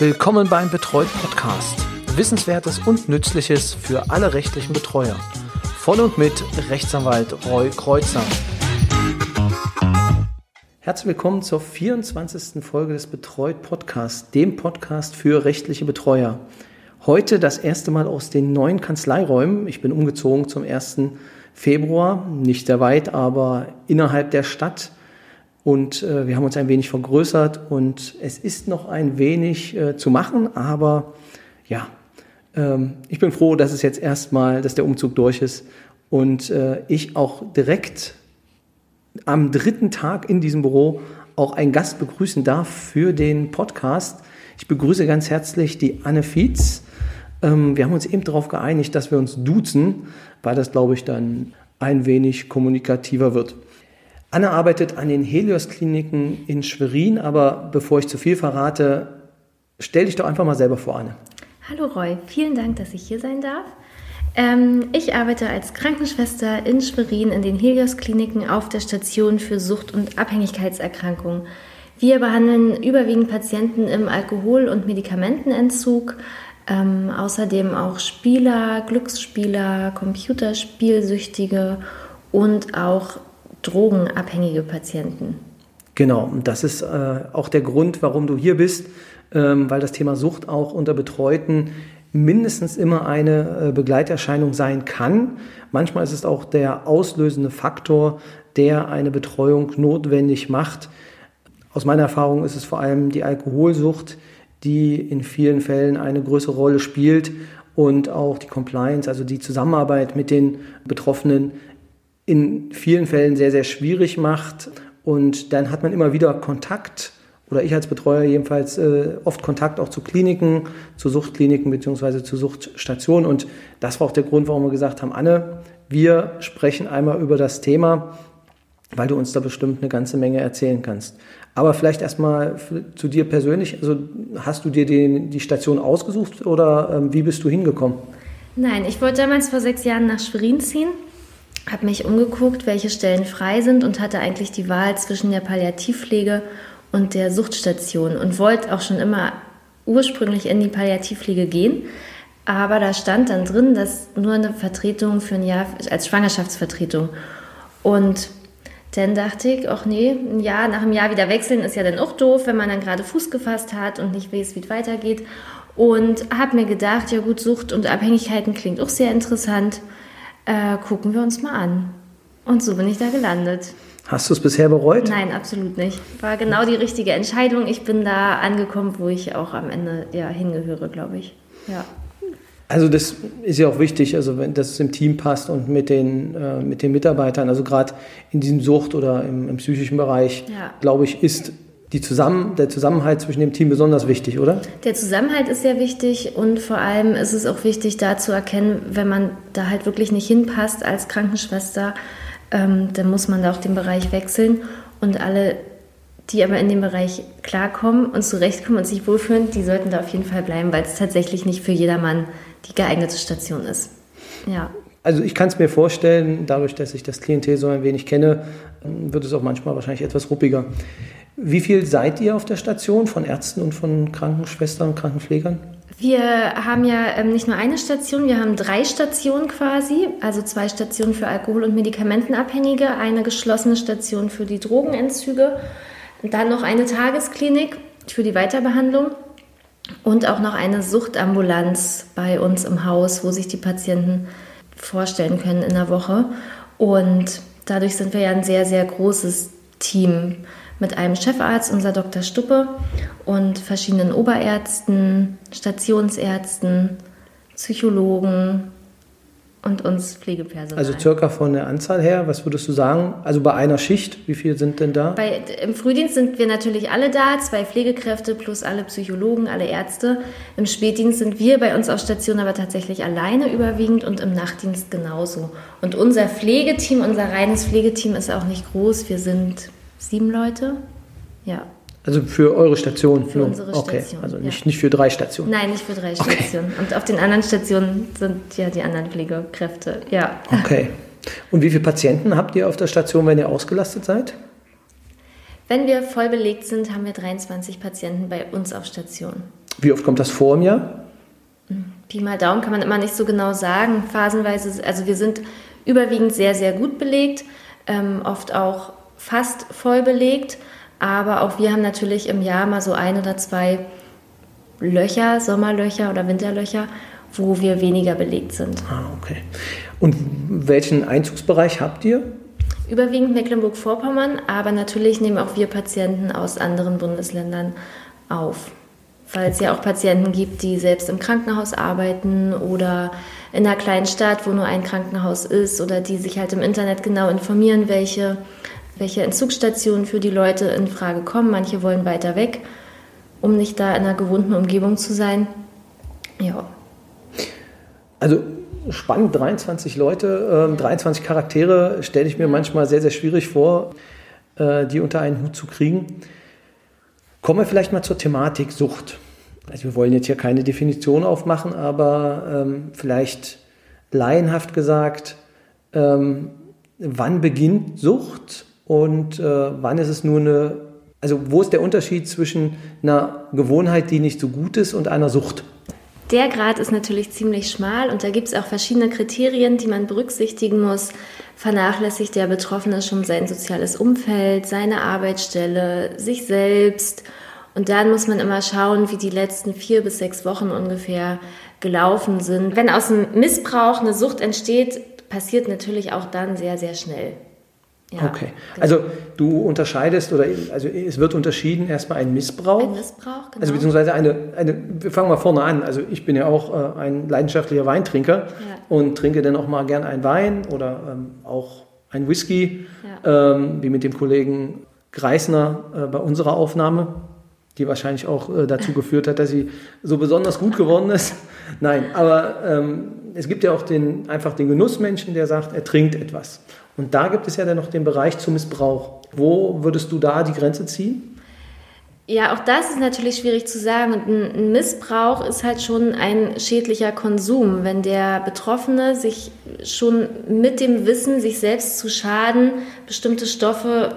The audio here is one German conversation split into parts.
Willkommen beim Betreut Podcast. Wissenswertes und Nützliches für alle rechtlichen Betreuer. Von und mit Rechtsanwalt Roy Kreuzer. Herzlich willkommen zur 24. Folge des Betreut Podcasts, dem Podcast für rechtliche Betreuer. Heute das erste Mal aus den neuen Kanzleiräumen. Ich bin umgezogen zum 1. Februar, nicht sehr weit, aber innerhalb der Stadt und äh, wir haben uns ein wenig vergrößert und es ist noch ein wenig äh, zu machen, aber ja, ähm, ich bin froh, dass es jetzt erstmal, dass der Umzug durch ist und äh, ich auch direkt am dritten Tag in diesem Büro auch einen Gast begrüßen darf für den Podcast. Ich begrüße ganz herzlich die Anne Fietz. Ähm, wir haben uns eben darauf geeinigt, dass wir uns duzen, weil das, glaube ich, dann ein wenig kommunikativer wird. Anne arbeitet an den Helios-Kliniken in Schwerin, aber bevor ich zu viel verrate, stell dich doch einfach mal selber vor, Anne. Hallo Roy, vielen Dank, dass ich hier sein darf. Ähm, ich arbeite als Krankenschwester in Schwerin in den Helios-Kliniken auf der Station für Sucht- und Abhängigkeitserkrankungen. Wir behandeln überwiegend Patienten im Alkohol- und Medikamentenentzug, ähm, außerdem auch Spieler, Glücksspieler, Computerspielsüchtige und auch drogenabhängige Patienten. Genau, und das ist äh, auch der Grund, warum du hier bist, ähm, weil das Thema Sucht auch unter Betreuten mindestens immer eine äh, Begleiterscheinung sein kann. Manchmal ist es auch der auslösende Faktor, der eine Betreuung notwendig macht. Aus meiner Erfahrung ist es vor allem die Alkoholsucht, die in vielen Fällen eine größere Rolle spielt und auch die Compliance, also die Zusammenarbeit mit den Betroffenen in vielen Fällen sehr, sehr schwierig macht. Und dann hat man immer wieder Kontakt, oder ich als Betreuer jedenfalls äh, oft Kontakt auch zu Kliniken, zu Suchtkliniken beziehungsweise zu Suchtstationen. Und das war auch der Grund, warum wir gesagt haben, Anne, wir sprechen einmal über das Thema, weil du uns da bestimmt eine ganze Menge erzählen kannst. Aber vielleicht erstmal zu dir persönlich. Also hast du dir den, die Station ausgesucht oder ähm, wie bist du hingekommen? Nein, ich wollte damals vor sechs Jahren nach Schwerin ziehen habe mich umgeguckt, welche Stellen frei sind und hatte eigentlich die Wahl zwischen der Palliativpflege und der Suchtstation und wollte auch schon immer ursprünglich in die Palliativpflege gehen. Aber da stand dann drin, dass nur eine Vertretung für ein Jahr als Schwangerschaftsvertretung. Und dann dachte ich, ach nee, ein Jahr nach einem Jahr wieder wechseln ist ja dann auch doof, wenn man dann gerade Fuß gefasst hat und nicht weiß, wie es weitergeht. Und habe mir gedacht, ja gut, Sucht und Abhängigkeiten klingt auch sehr interessant äh, gucken wir uns mal an. Und so bin ich da gelandet. Hast du es bisher bereut? Nein, absolut nicht. War genau die richtige Entscheidung. Ich bin da angekommen, wo ich auch am Ende ja, hingehöre, glaube ich. Ja. Also das ist ja auch wichtig, also wenn das im Team passt und mit den, äh, mit den Mitarbeitern, also gerade in diesem Sucht- oder im, im psychischen Bereich, ja. glaube ich, ist die Zusammen, der Zusammenhalt zwischen dem Team besonders wichtig, oder? Der Zusammenhalt ist sehr wichtig und vor allem ist es auch wichtig, da zu erkennen, wenn man da halt wirklich nicht hinpasst als Krankenschwester, ähm, dann muss man da auch den Bereich wechseln und alle, die aber in dem Bereich klarkommen und zurechtkommen und sich wohlfühlen, die sollten da auf jeden Fall bleiben, weil es tatsächlich nicht für jedermann die geeignete Station ist. Ja. Also ich kann es mir vorstellen, dadurch, dass ich das Klientel so ein wenig kenne, wird es auch manchmal wahrscheinlich etwas ruppiger. Wie viel seid ihr auf der Station von Ärzten und von Krankenschwestern und Krankenpflegern? Wir haben ja ähm, nicht nur eine Station, wir haben drei Stationen quasi, also zwei Stationen für Alkohol- und Medikamentenabhängige, eine geschlossene Station für die Drogenentzüge, dann noch eine Tagesklinik für die Weiterbehandlung und auch noch eine Suchtambulanz bei uns im Haus, wo sich die Patienten vorstellen können in der Woche. Und dadurch sind wir ja ein sehr, sehr großes Team mit einem Chefarzt, unser Dr. Stuppe, und verschiedenen Oberärzten, Stationsärzten, Psychologen und uns Pflegepersonal. Also circa von der Anzahl her, was würdest du sagen? Also bei einer Schicht, wie viele sind denn da? Bei, Im Frühdienst sind wir natürlich alle da, zwei Pflegekräfte plus alle Psychologen, alle Ärzte. Im Spätdienst sind wir bei uns auf Station aber tatsächlich alleine überwiegend und im Nachtdienst genauso. Und unser Pflegeteam, unser reines Pflegeteam ist auch nicht groß. Wir sind sieben Leute. Ja. Also für eure Station? Für nur. unsere okay. Station. Also nicht, ja. nicht für drei Stationen? Nein, nicht für drei okay. Stationen. Und auf den anderen Stationen sind ja die anderen Pflegekräfte. Ja. Okay. Und wie viele Patienten habt ihr auf der Station, wenn ihr ausgelastet seid? Wenn wir voll belegt sind, haben wir 23 Patienten bei uns auf Station. Wie oft kommt das vor im Jahr? Pi mal Daumen kann man immer nicht so genau sagen. Phasenweise, also wir sind überwiegend sehr, sehr gut belegt, ähm, oft auch fast voll belegt. Aber auch wir haben natürlich im Jahr mal so ein oder zwei Löcher, Sommerlöcher oder Winterlöcher, wo wir weniger belegt sind. Ah, okay. Und welchen Einzugsbereich habt ihr? Überwiegend Mecklenburg-Vorpommern, aber natürlich nehmen auch wir Patienten aus anderen Bundesländern auf. Weil es ja auch Patienten gibt, die selbst im Krankenhaus arbeiten oder in einer kleinen Stadt, wo nur ein Krankenhaus ist oder die sich halt im Internet genau informieren, welche, welche Entzugsstationen für die Leute in Frage kommen. Manche wollen weiter weg, um nicht da in einer gewohnten Umgebung zu sein. Ja. Also spannend, 23 Leute, äh, 23 Charaktere, stelle ich mir manchmal sehr, sehr schwierig vor, äh, die unter einen Hut zu kriegen. Kommen wir vielleicht mal zur Thematik Sucht. Also wir wollen jetzt hier keine Definition aufmachen, aber ähm, vielleicht laienhaft gesagt, ähm, wann beginnt Sucht und äh, wann ist es nur eine, also wo ist der Unterschied zwischen einer Gewohnheit, die nicht so gut ist und einer Sucht? Der Grad ist natürlich ziemlich schmal und da gibt es auch verschiedene Kriterien, die man berücksichtigen muss. Vernachlässigt der Betroffene schon sein soziales Umfeld, seine Arbeitsstelle, sich selbst. Und dann muss man immer schauen, wie die letzten vier bis sechs Wochen ungefähr gelaufen sind. Wenn aus dem Missbrauch eine Sucht entsteht, passiert natürlich auch dann sehr, sehr schnell. Ja, okay. Genau. Also du unterscheidest oder also es wird unterschieden erstmal ein Missbrauch. Ein Missbrauch, genau. Also beziehungsweise eine, eine, wir fangen mal vorne an. Also ich bin ja auch äh, ein leidenschaftlicher Weintrinker ja. und trinke dann auch mal gern einen Wein oder ähm, auch ein Whisky, ja. ähm, wie mit dem Kollegen Greisner äh, bei unserer Aufnahme, die wahrscheinlich auch äh, dazu geführt hat, dass sie so besonders gut geworden ist. Nein, aber ähm, es gibt ja auch den, einfach den Genussmenschen, der sagt, er trinkt etwas. Und da gibt es ja dann noch den Bereich zum Missbrauch. Wo würdest du da die Grenze ziehen? Ja, auch das ist natürlich schwierig zu sagen. Und ein Missbrauch ist halt schon ein schädlicher Konsum. Wenn der Betroffene sich schon mit dem Wissen, sich selbst zu schaden, bestimmte Stoffe,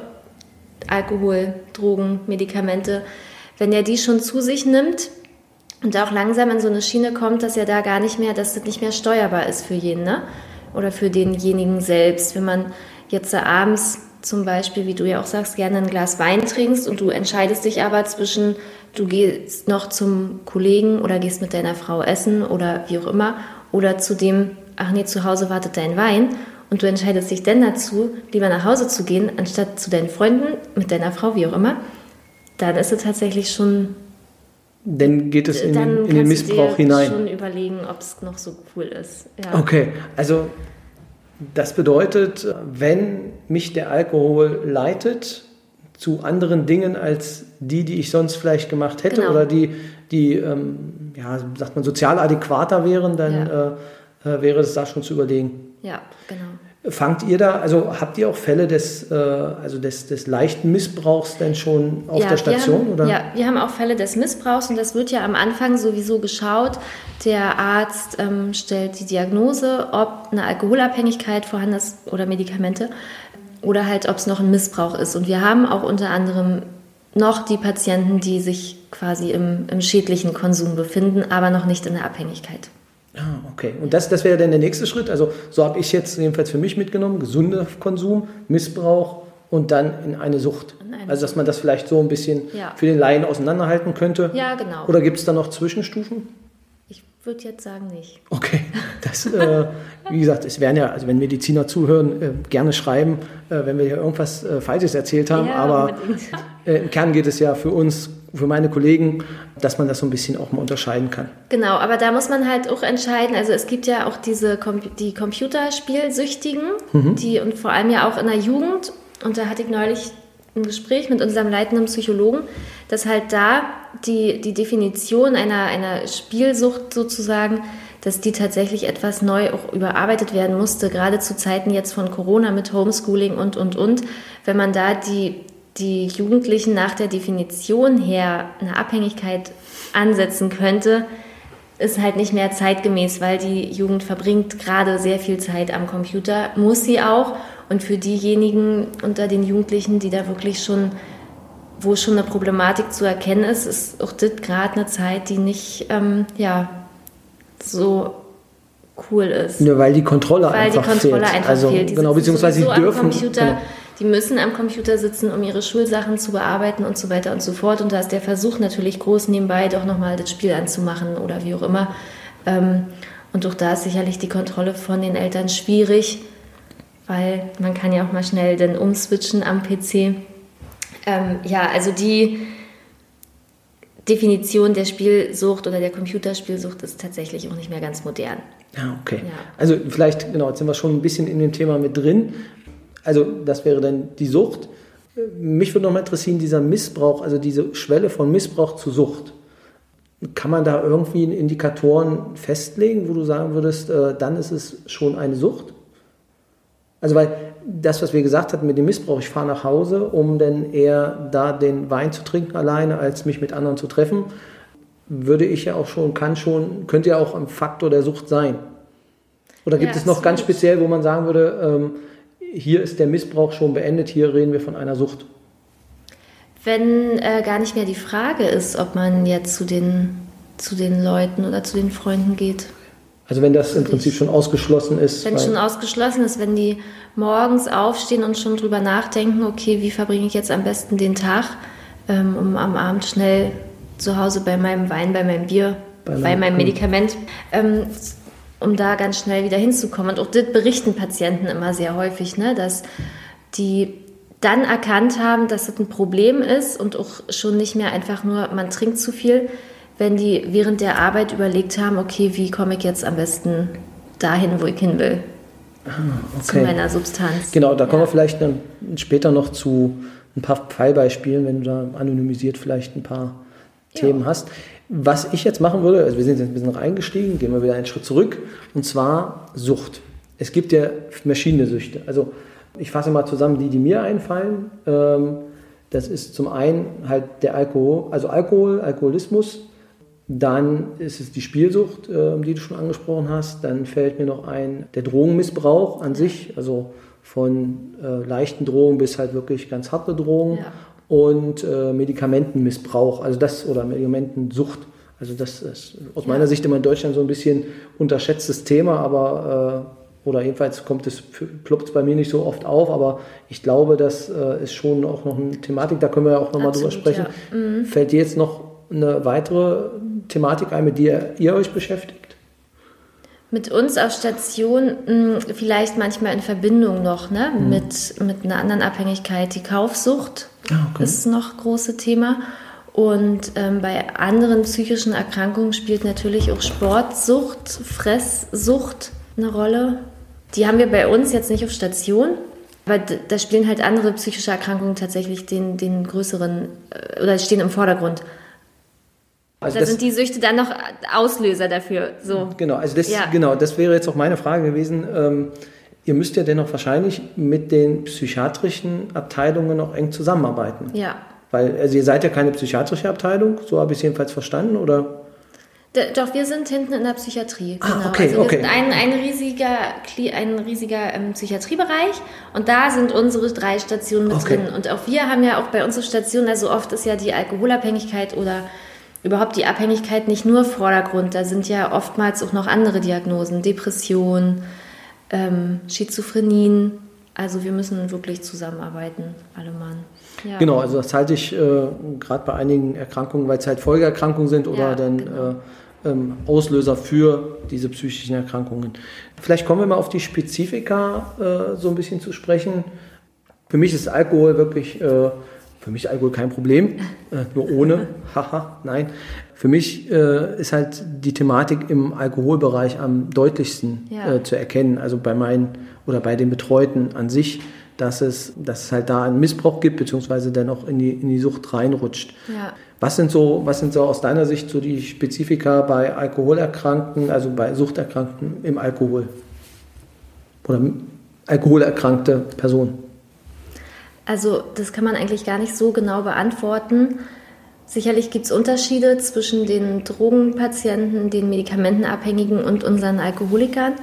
Alkohol, Drogen, Medikamente, wenn er die schon zu sich nimmt und auch langsam in so eine Schiene kommt, dass er da gar nicht mehr, dass das nicht mehr steuerbar ist für jeden, ne? Oder für denjenigen selbst. Wenn man jetzt abends zum Beispiel, wie du ja auch sagst, gerne ein Glas Wein trinkst und du entscheidest dich aber zwischen, du gehst noch zum Kollegen oder gehst mit deiner Frau essen oder wie auch immer, oder zu dem, ach nee, zu Hause wartet dein Wein und du entscheidest dich dann dazu, lieber nach Hause zu gehen, anstatt zu deinen Freunden, mit deiner Frau, wie auch immer, dann ist es tatsächlich schon dann geht es in, den, in den Missbrauch hinein. schon überlegen, ob es noch so cool ist. Ja. Okay, also das bedeutet, wenn mich der Alkohol leitet zu anderen Dingen als die, die ich sonst vielleicht gemacht hätte genau. oder die, die ähm, ja, sagt man, sozial adäquater wären, dann ja. äh, äh wäre es da schon zu überlegen. Ja, genau. Fangt ihr da, also habt ihr auch Fälle des, äh, also des, des leichten Missbrauchs denn schon auf ja, der Station? Haben, oder? Ja, wir haben auch Fälle des Missbrauchs und das wird ja am Anfang sowieso geschaut. Der Arzt ähm, stellt die Diagnose, ob eine Alkoholabhängigkeit vorhanden ist oder Medikamente oder halt, ob es noch ein Missbrauch ist. Und wir haben auch unter anderem noch die Patienten, die sich quasi im, im schädlichen Konsum befinden, aber noch nicht in der Abhängigkeit. Ah, okay. Und das, das wäre dann der nächste Schritt. Also so habe ich jetzt jedenfalls für mich mitgenommen, gesunder Konsum, Missbrauch und dann in eine Sucht. In also dass man das vielleicht so ein bisschen ja. für den Laien auseinanderhalten könnte. Ja, genau. Oder gibt es da noch Zwischenstufen? Ich würde jetzt sagen nicht. Okay, das, äh, wie gesagt, es werden ja, also wenn Mediziner zuhören, äh, gerne schreiben, äh, wenn wir hier irgendwas äh, Falsches erzählt haben. Ja, aber äh, im Kern geht es ja für uns für meine Kollegen, dass man das so ein bisschen auch mal unterscheiden kann. Genau, aber da muss man halt auch entscheiden. Also es gibt ja auch diese die Computerspielsüchtigen, mhm. die und vor allem ja auch in der Jugend. Und da hatte ich neulich ein Gespräch mit unserem leitenden Psychologen, dass halt da die, die Definition einer, einer Spielsucht sozusagen, dass die tatsächlich etwas neu auch überarbeitet werden musste, gerade zu Zeiten jetzt von Corona mit Homeschooling und, und, und. Wenn man da die die Jugendlichen nach der Definition her eine Abhängigkeit ansetzen könnte, ist halt nicht mehr zeitgemäß, weil die Jugend verbringt gerade sehr viel Zeit am Computer, muss sie auch. Und für diejenigen unter den Jugendlichen, die da wirklich schon wo schon eine Problematik zu erkennen ist, ist auch das gerade eine Zeit, die nicht ähm, ja, so cool ist. Ja, weil die Kontrolle weil einfach die Kontrolle fehlt. einfach also, fehlt. Die genau, beziehungsweise am dürfen. Computer, Genau. Die müssen am Computer sitzen, um ihre Schulsachen zu bearbeiten und so weiter und so fort. Und da ist der Versuch natürlich groß, nebenbei doch nochmal das Spiel anzumachen oder wie auch immer. Ähm, und auch da ist sicherlich die Kontrolle von den Eltern schwierig, weil man kann ja auch mal schnell dann umswitchen am PC. Ähm, ja, also die Definition der Spielsucht oder der Computerspielsucht ist tatsächlich auch nicht mehr ganz modern. Ja, okay. Ja. Also vielleicht, genau, jetzt sind wir schon ein bisschen in dem Thema mit drin. Also das wäre dann die Sucht. Mich würde noch mal interessieren, dieser Missbrauch, also diese Schwelle von Missbrauch zu Sucht. Kann man da irgendwie Indikatoren festlegen, wo du sagen würdest, äh, dann ist es schon eine Sucht? Also weil das, was wir gesagt hatten mit dem Missbrauch, ich fahre nach Hause, um dann eher da den Wein zu trinken alleine, als mich mit anderen zu treffen, würde ich ja auch schon, kann schon, könnte ja auch ein Faktor der Sucht sein. Oder gibt Ja, es noch ganz speziell, wo man sagen würde, ähm, hier ist der Missbrauch schon beendet, hier reden wir von einer Sucht? Wenn äh, gar nicht mehr die Frage ist, ob man jetzt zu den, zu den Leuten oder zu den Freunden geht. Also wenn das im Prinzip schon ausgeschlossen ist. Wenn weil- schon ausgeschlossen ist, wenn die morgens aufstehen und schon drüber nachdenken, okay, wie verbringe ich jetzt am besten den Tag, ähm, um am Abend schnell zu Hause bei meinem Wein, bei meinem Bier, Bei bei, meinem- meinem Medikament, ähm, um da ganz schnell wieder hinzukommen. Und auch das berichten Patienten immer sehr häufig, ne, dass die dann erkannt haben, dass es ein Problem ist und auch schon nicht mehr einfach nur, man trinkt zu viel, wenn die während der Arbeit überlegt haben, okay, wie komme ich jetzt am besten dahin, wo ich hin will, zu okay. meiner Substanz. Genau, da kommen Ja. wir vielleicht dann später noch zu ein paar Fallbeispielen, wenn du da anonymisiert vielleicht ein paar Themen hast. Was ich jetzt machen würde, also wir sind jetzt ein bisschen reingestiegen, gehen wir wieder einen Schritt zurück, und zwar Sucht. Es gibt ja verschiedene Süchte. Also ich fasse mal zusammen die, die mir einfallen. Ähm, Das ist zum einen halt der Alkohol, also Alkohol, Alkoholismus. Dann ist es die Spielsucht, äh, die du schon angesprochen hast. Dann fällt mir noch ein der Drogenmissbrauch an sich, also von äh, leichten Drogen bis halt wirklich ganz harte Drogen. Ja. Und äh, Medikamentenmissbrauch, also das oder Medikamentensucht. Also das ist aus meiner Sicht immer in Deutschland so ein bisschen unterschätztes Thema, aber äh, oder jedenfalls kommt es ploppt es bei mir nicht so oft auf, aber ich glaube, das äh, ist schon auch noch eine Thematik, da können wir ja auch nochmal drüber sprechen. ja. Mhm. Fällt dir jetzt noch eine weitere Thematik ein, mit der ihr euch beschäftigt? Mit uns auf Station mh, vielleicht manchmal in Verbindung noch ne? mit, mit einer anderen Abhängigkeit. Die Kaufsucht Ah, okay. ist noch große Thema. Und ähm, bei anderen psychischen Erkrankungen spielt natürlich auch Sportsucht, Fresssucht eine Rolle. Die haben wir bei uns jetzt nicht auf Station, aber da spielen halt andere psychische Erkrankungen tatsächlich den, den größeren äh, oder stehen im Vordergrund. Also da das- sind die Süchte dann noch Auslöser dafür. So. Genau, also das, Ja. genau, das wäre jetzt auch meine Frage gewesen. Ähm, ihr müsst ja dennoch wahrscheinlich mit den psychiatrischen Abteilungen noch eng zusammenarbeiten. Ja. Weil, also ihr seid ja keine psychiatrische Abteilung, so habe ich es jedenfalls verstanden, oder? Doch, wir sind hinten in der Psychiatrie. Ah, genau. okay, also wir okay. sind ein, ein riesiger, ein riesiger ähm, Psychiatriebereich und da sind unsere drei Stationen mit Okay. drin. Und auch wir haben ja auch bei unserer Station, also oft ist ja die Alkoholabhängigkeit oder überhaupt die Abhängigkeit nicht nur Vordergrund. Da sind ja oftmals auch noch andere Diagnosen, Depression, ähm, Schizophrenien. Also wir müssen wirklich zusammenarbeiten, alle Mann. Ja. Genau, also das halte ich äh, gerade bei einigen Erkrankungen, weil es halt Folgeerkrankungen sind oder Ja, dann genau. äh, ähm, Auslöser für diese psychischen Erkrankungen. Vielleicht kommen wir mal auf die Spezifika äh, so ein bisschen zu sprechen. Für mich ist Alkohol wirklich, äh, für mich Alkohol kein Problem, äh, nur ohne, haha, nein. Für mich äh, ist halt die Thematik im Alkoholbereich am deutlichsten Ja. äh, zu erkennen, also bei meinen oder bei den Betreuten an sich, dass es, dass es halt da einen Missbrauch gibt, beziehungsweise dann auch in die, in die Sucht reinrutscht. Ja. Was sind so, was sind so aus deiner Sicht so die Spezifika bei Alkoholerkrankten, also bei Suchterkrankten im Alkohol? Oder alkoholerkrankte Personen? Also das kann man eigentlich gar nicht so genau beantworten. Sicherlich gibt es Unterschiede zwischen den Drogenpatienten, den Medikamentenabhängigen und unseren Alkoholikern.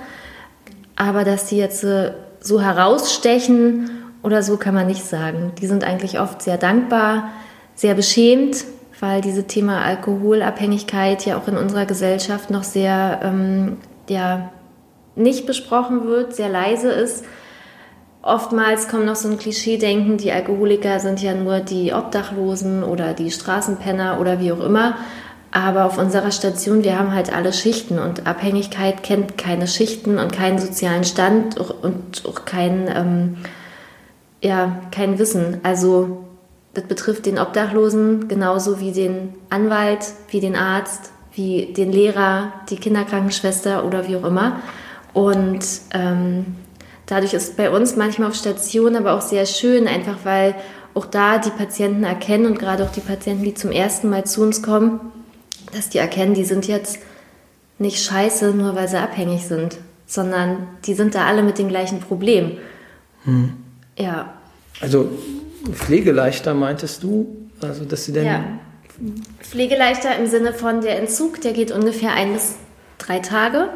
Aber dass die jetzt äh, so herausstechen oder so, kann man nicht sagen. Die sind eigentlich oft sehr dankbar, sehr beschämt, weil dieses Thema Alkoholabhängigkeit ja auch in unserer Gesellschaft noch sehr ähm, ja, nicht besprochen wird, sehr leise ist. Oftmals kommt noch so ein Klischee-Denken, die Alkoholiker sind ja nur die Obdachlosen oder die Straßenpenner oder wie auch immer. Aber auf unserer Station, wir haben halt alle Schichten und Abhängigkeit kennt keine Schichten und keinen sozialen Stand und auch kein, ähm, ja, kein Wissen. Also das betrifft den Obdachlosen genauso wie den Anwalt, wie den Arzt, wie den Lehrer, die Kinderkrankenschwester oder wie auch immer. Und ähm, dadurch ist bei uns manchmal auf Station aber auch sehr schön, einfach weil auch da die Patienten erkennen und gerade auch die Patienten, die zum ersten Mal zu uns kommen, dass die erkennen, die sind jetzt nicht scheiße, nur weil sie abhängig sind, sondern die sind da alle mit dem gleichen Problem. Hm. Ja. Also pflegeleichter meintest du? Also, dass sie denn. Ja. Pflegeleichter im Sinne von der Entzug, der geht ungefähr ein bis drei Tage.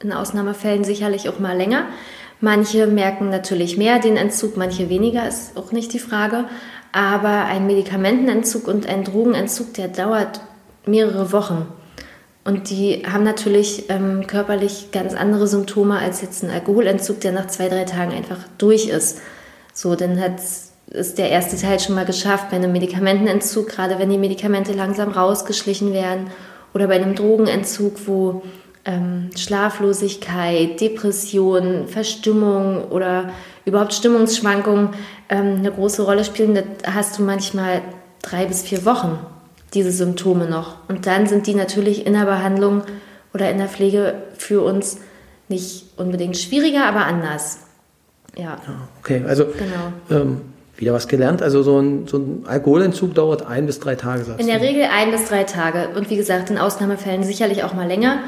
In Ausnahmefällen sicherlich auch mal länger. Manche merken natürlich mehr den Entzug, manche weniger, ist auch nicht die Frage. Aber ein Medikamentenentzug und ein Drogenentzug, der dauert mehrere Wochen. Und die haben natürlich ähm, körperlich ganz andere Symptome als jetzt ein Alkoholentzug, der nach zwei, drei Tagen einfach durch ist. So, dann hat, ist der erste Teil schon mal geschafft. Bei einem Medikamentenentzug, gerade wenn die Medikamente langsam rausgeschlichen werden, oder bei einem Drogenentzug, wo ähm, Schlaflosigkeit, Depression, Verstimmung oder überhaupt Stimmungsschwankungen ähm, eine große Rolle spielen, da hast du manchmal drei bis vier Wochen diese Symptome noch. Und dann sind die natürlich in der Behandlung oder in der Pflege für uns nicht unbedingt schwieriger, aber anders. Ja. Okay, also genau. ähm, wieder was gelernt. Also so ein, so ein Alkoholentzug dauert ein bis drei Tage, sagst In der du? Regel ein bis drei Tage. Und wie gesagt, in Ausnahmefällen sicherlich auch mal länger.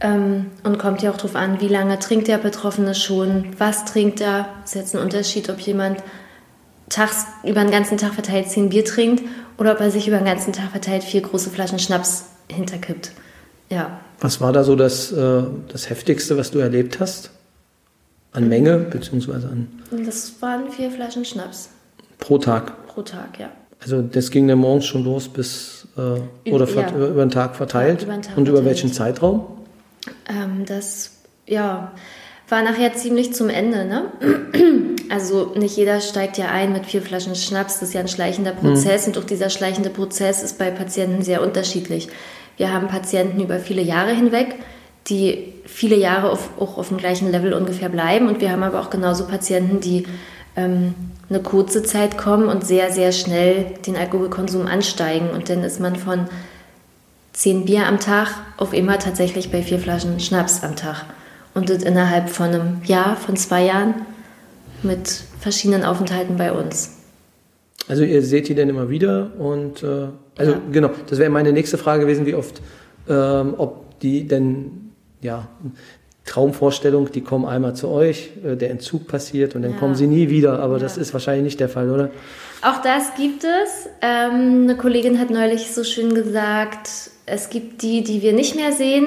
Ähm, und kommt ja auch darauf an, wie lange trinkt der Betroffene schon, was trinkt er. Ist jetzt ein Unterschied, ob jemand tags, über den ganzen Tag verteilt zehn Bier trinkt oder ob er sich über den ganzen Tag verteilt vier große Flaschen Schnaps hinterkippt. Ja. Was war da so das, äh, das Heftigste, was du erlebt hast? An Menge, beziehungsweise an. Das waren vier Flaschen Schnaps. Pro Tag? Pro Tag, ja. Also das ging dann morgens schon los bis äh, oder ja. über, über den Tag verteilt. Ja, über den Tag Und verteilt. über welchen Zeitraum? Ähm, das, ja, war nachher ziemlich zum Ende, ne? Also nicht jeder steigt ja ein mit vier Flaschen Schnaps, das ist ja ein schleichender mhm. Prozess mhm. und auch dieser schleichende Prozess ist bei Patienten sehr unterschiedlich. Wir haben Patienten über viele Jahre hinweg, die viele Jahre auf, auch auf dem gleichen Level ungefähr bleiben und wir haben aber auch genauso Patienten, die ähm, eine kurze Zeit kommen und sehr, sehr schnell den Alkoholkonsum ansteigen und dann ist man von zehn Bier am Tag auf immer tatsächlich bei vier Flaschen Schnaps am Tag. Und das innerhalb von einem Jahr, von zwei Jahren mit verschiedenen Aufenthalten bei uns. Also ihr seht die denn immer wieder und äh, also ja. genau, das wäre meine nächste Frage gewesen, wie oft, ähm, ob die denn ja Traumvorstellung, die kommen einmal zu euch, äh, der Entzug passiert und dann ja. kommen sie nie wieder, aber ja. das ist wahrscheinlich nicht der Fall, oder? Auch das gibt es. Ähm, eine Kollegin hat neulich so schön gesagt, es gibt die, die wir nicht mehr sehen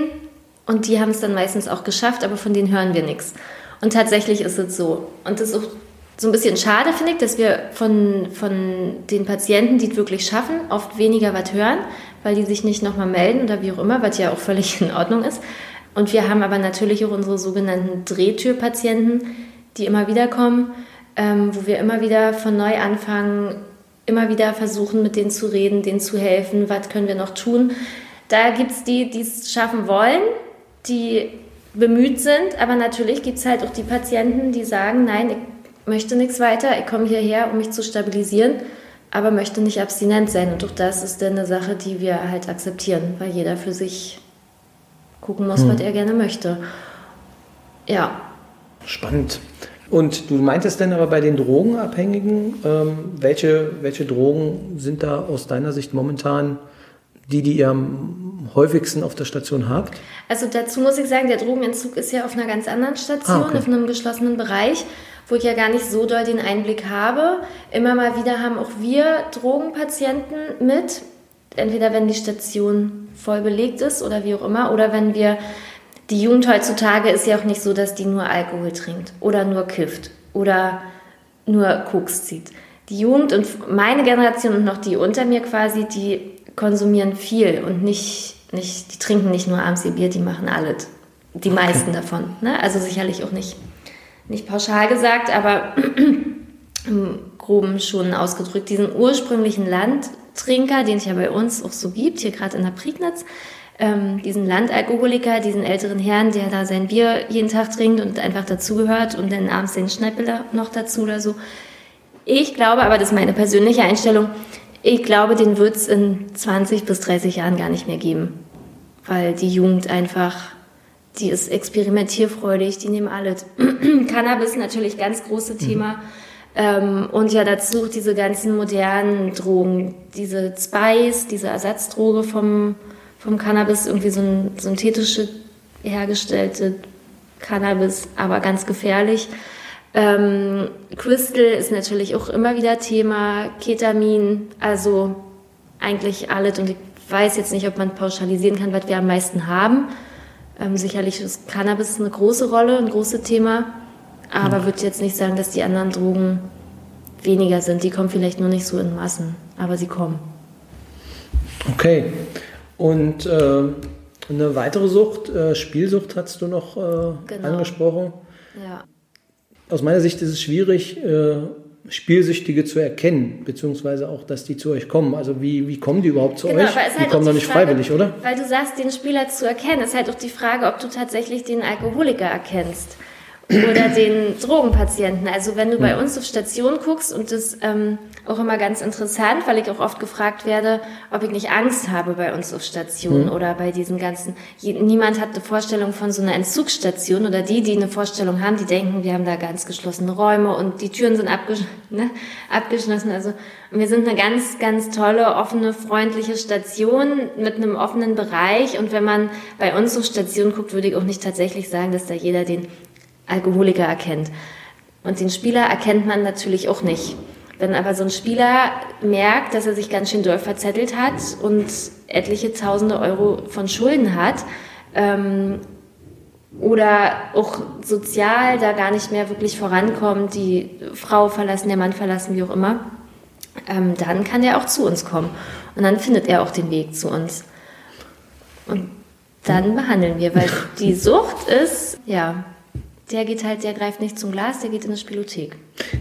und die haben es dann meistens auch geschafft, aber von denen hören wir nichts. Und tatsächlich ist es so. Und das ist auch so ein bisschen schade, finde ich, dass wir von, von den Patienten, die es wirklich schaffen, oft weniger was hören, weil die sich nicht nochmal melden oder wie auch immer, was ja auch völlig in Ordnung ist. Und wir haben aber natürlich auch unsere sogenannten Drehtürpatienten, die immer wieder kommen, ähm, wo wir immer wieder von neu anfangen, immer wieder versuchen, mit denen zu reden, denen zu helfen, was können wir noch tun. Da gibt es die, die es schaffen wollen, die bemüht sind, aber natürlich gibt es halt auch die Patienten, die sagen, nein, ich möchte nichts weiter, ich komme hierher, um mich zu stabilisieren, aber möchte nicht abstinent sein. Und auch das ist dann eine Sache, die wir halt akzeptieren, weil jeder für sich gucken muss, hm. was er gerne möchte. Ja. Spannend. Und du meintest denn aber bei den Drogenabhängigen, ähm, welche, welche Drogen sind da aus deiner Sicht momentan die, die ihr am häufigsten auf der Station habt? Also dazu muss ich sagen, der Drogenentzug ist ja auf einer ganz anderen Station, ah, okay. auf einem geschlossenen Bereich, wo ich ja gar nicht so doll den Einblick habe. Immer mal wieder haben auch wir Drogenpatienten mit, entweder wenn die Station voll belegt ist oder wie auch immer, oder wenn wir, die Jugend heutzutage ist ja auch nicht so, dass die nur Alkohol trinkt oder nur kifft oder nur Koks zieht die Jugend und meine Generation und noch die unter mir quasi, die konsumieren viel und nicht, nicht die trinken nicht nur abends ihr Bier, die machen alles. Die okay. meisten davon. Ne? Also sicherlich auch nicht, nicht pauschal gesagt, aber im Groben schon ausgedrückt. Diesen ursprünglichen Landtrinker, den es ja bei uns auch so gibt, hier gerade in der Prignitz, ähm, diesen Landalkoholiker, diesen älteren Herrn, der da sein Bier jeden Tag trinkt und einfach dazugehört und dann abends den Schnäppeler noch dazu oder so. Ich glaube, aber das ist meine persönliche Einstellung, ich glaube, den wird es in 20 bis 30 Jahren gar nicht mehr geben. Weil die Jugend einfach, die ist experimentierfreudig, die nehmen alles. Cannabis natürlich ganz große Thema. Mhm. Ähm, und ja, dazu diese ganzen modernen Drogen, diese Spice, diese Ersatzdroge vom, vom Cannabis, irgendwie so ein synthetische hergestellte Cannabis, aber ganz gefährlich. Ähm, Crystal ist natürlich auch immer wieder Thema, Ketamin, also eigentlich alles. Und ich weiß jetzt nicht, ob man pauschalisieren kann, was wir am meisten haben. Ähm, sicherlich ist Cannabis eine große Rolle, ein großes Thema, aber mhm. würde jetzt nicht sagen, dass die anderen Drogen weniger sind. Die kommen vielleicht nur nicht so in Massen, aber sie kommen. Okay. Und äh, eine weitere Sucht, äh, Spielsucht, hast du noch äh, genau. angesprochen. Ja aus meiner Sicht ist es schwierig, äh, Spielsüchtige zu erkennen, beziehungsweise auch, dass die zu euch kommen. Also wie, wie kommen die überhaupt zu genau, euch? Halt die kommen doch nicht Frage, freiwillig, oder? Weil du sagst, den Spieler zu erkennen, ist halt auch die Frage, ob du tatsächlich den Alkoholiker erkennst oder den Drogenpatienten. Also wenn du bei uns auf Station guckst und das ähm, auch immer ganz interessant, weil ich auch oft gefragt werde, ob ich nicht Angst habe bei uns auf Station mhm. oder bei diesen ganzen. Niemand hat eine Vorstellung von so einer Entzugsstation oder die, die eine Vorstellung haben, die denken, wir haben da ganz geschlossene Räume und die Türen sind abgesch ne, abgeschlossen. Also wir sind eine ganz, ganz tolle, offene, freundliche Station mit einem offenen Bereich. Und wenn man bei uns auf Station guckt, würde ich auch nicht tatsächlich sagen, dass da jeder den Alkoholiker erkennt. Und den Spieler erkennt man natürlich auch nicht. Wenn aber so ein Spieler merkt, dass er sich ganz schön doll verzettelt hat und etliche tausende Euro von Schulden hat, ähm, oder auch sozial da gar nicht mehr wirklich vorankommt, die Frau verlassen, der Mann verlassen, wie auch immer, ähm, dann kann er auch zu uns kommen. Und dann findet er auch den Weg zu uns. Und dann behandeln wir, weil die Sucht ist, ja, der geht halt, der greift nicht zum Glas, der geht in eine Spielothek.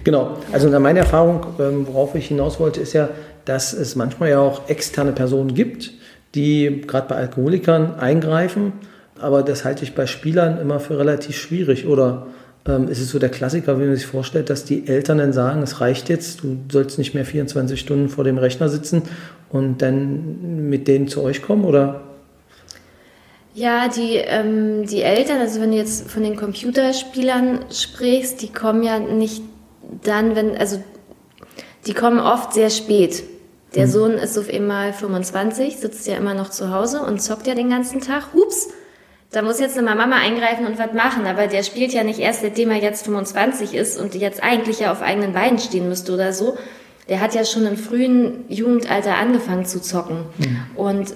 Genau. Also meine Erfahrung, ähm, worauf ich hinaus wollte, ist ja, dass es manchmal ja auch externe Personen gibt, die gerade bei Alkoholikern eingreifen. Aber das halte ich bei Spielern immer für relativ schwierig. Oder ähm, ist es so der Klassiker, wie man sich vorstellt, dass die Eltern dann sagen, es reicht jetzt, du sollst nicht mehr 24 Stunden vor dem Rechner sitzen und dann mit denen zu euch kommen? Oder ja, die, ähm, die Eltern, also wenn du jetzt von den Computerspielern sprichst, die kommen ja nicht dann, wenn, also die kommen oft sehr spät. Der mhm. Sohn ist auf einmal 25, sitzt ja immer noch zu Hause und zockt ja den ganzen Tag. Hups, da muss jetzt eine Mama eingreifen und was machen. Aber der spielt ja nicht erst, seitdem er jetzt 25 ist und jetzt eigentlich ja auf eigenen Beinen stehen müsste oder so. Der hat ja schon im frühen Jugendalter angefangen zu zocken. Mhm. Und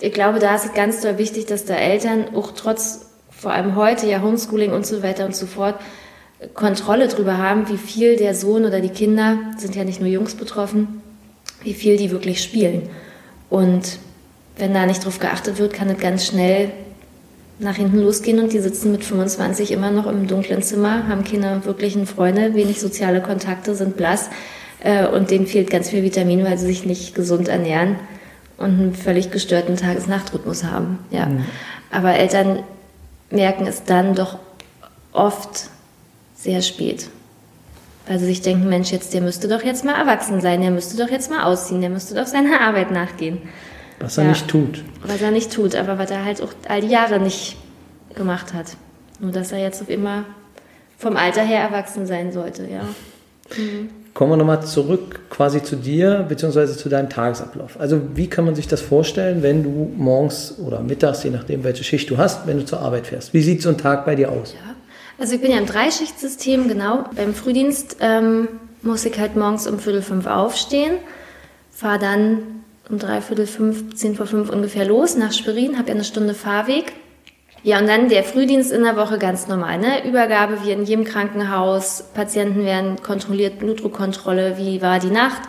ich glaube, da ist es ganz doll wichtig, dass da Eltern auch trotz, vor allem heute ja Homeschooling und so weiter und so fort, Kontrolle darüber haben, wie viel der Sohn oder die Kinder, sind ja nicht nur Jungs betroffen, wie viel die wirklich spielen. Und wenn da nicht drauf geachtet wird, kann es ganz schnell nach hinten losgehen und die sitzen mit 25 immer noch im dunklen Zimmer, haben keine wirklichen Freunde, wenig soziale Kontakte, sind blass äh, und denen fehlt ganz viel Vitamin, weil sie sich nicht gesund ernähren und einen völlig gestörten Tages-Nacht-Rhythmus haben. Ja. Mhm. Aber Eltern merken es dann doch oft sehr spät. Weil sie sich denken, Mensch, jetzt, der müsste doch jetzt mal erwachsen sein, der müsste doch jetzt mal ausziehen, der müsste doch seiner Arbeit nachgehen. Was er ja. nicht tut. Was er nicht tut, aber was er halt auch all die Jahre nicht gemacht hat. Nur, dass er jetzt auf immer vom Alter her erwachsen sein sollte, ja. Mhm. Kommen wir nochmal zurück quasi zu dir, beziehungsweise zu deinem Tagesablauf. Also wie kann man sich das vorstellen, wenn du morgens oder mittags, je nachdem welche Schicht du hast, wenn du zur Arbeit fährst? Wie sieht so ein Tag bei dir aus? Ja, also ich bin ja im Dreischichtsystem, genau. Beim Frühdienst ähm, muss ich halt morgens um Viertel fünf aufstehen, fahre dann um dreiviertel fünf, zehn vor fünf ungefähr los nach Schwerin, habe ja eine Stunde Fahrweg Ja, und dann der Frühdienst in der Woche ganz normal, ne? Übergabe wie in jedem Krankenhaus, Patienten werden kontrolliert, Blutdruckkontrolle, wie war die Nacht.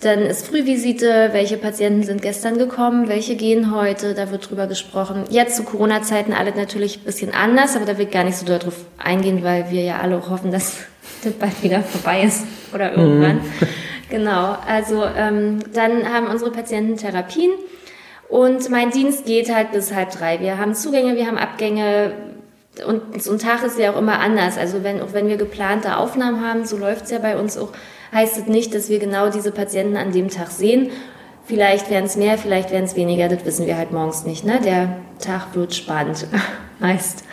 Dann ist Frühvisite, welche Patienten sind gestern gekommen, welche gehen heute, da wird drüber gesprochen. Jetzt zu Corona-Zeiten alle natürlich ein bisschen anders, aber da will ich gar nicht so drauf eingehen, weil wir ja alle hoffen, dass das bald wieder vorbei ist oder irgendwann. Mhm. Genau, also ähm, dann haben unsere Patienten Therapien und mein Dienst geht halt bis halb drei. Wir haben Zugänge, wir haben Abgänge und so ein Tag ist ja auch immer anders. Also wenn, auch wenn wir geplante Aufnahmen haben, so läuft es ja bei uns auch, heißt es nicht, dass wir genau diese Patienten an dem Tag sehen. Vielleicht werden es mehr, vielleicht werden es weniger, das wissen wir halt morgens nicht. Ne? Der Tag wird spannend, meist.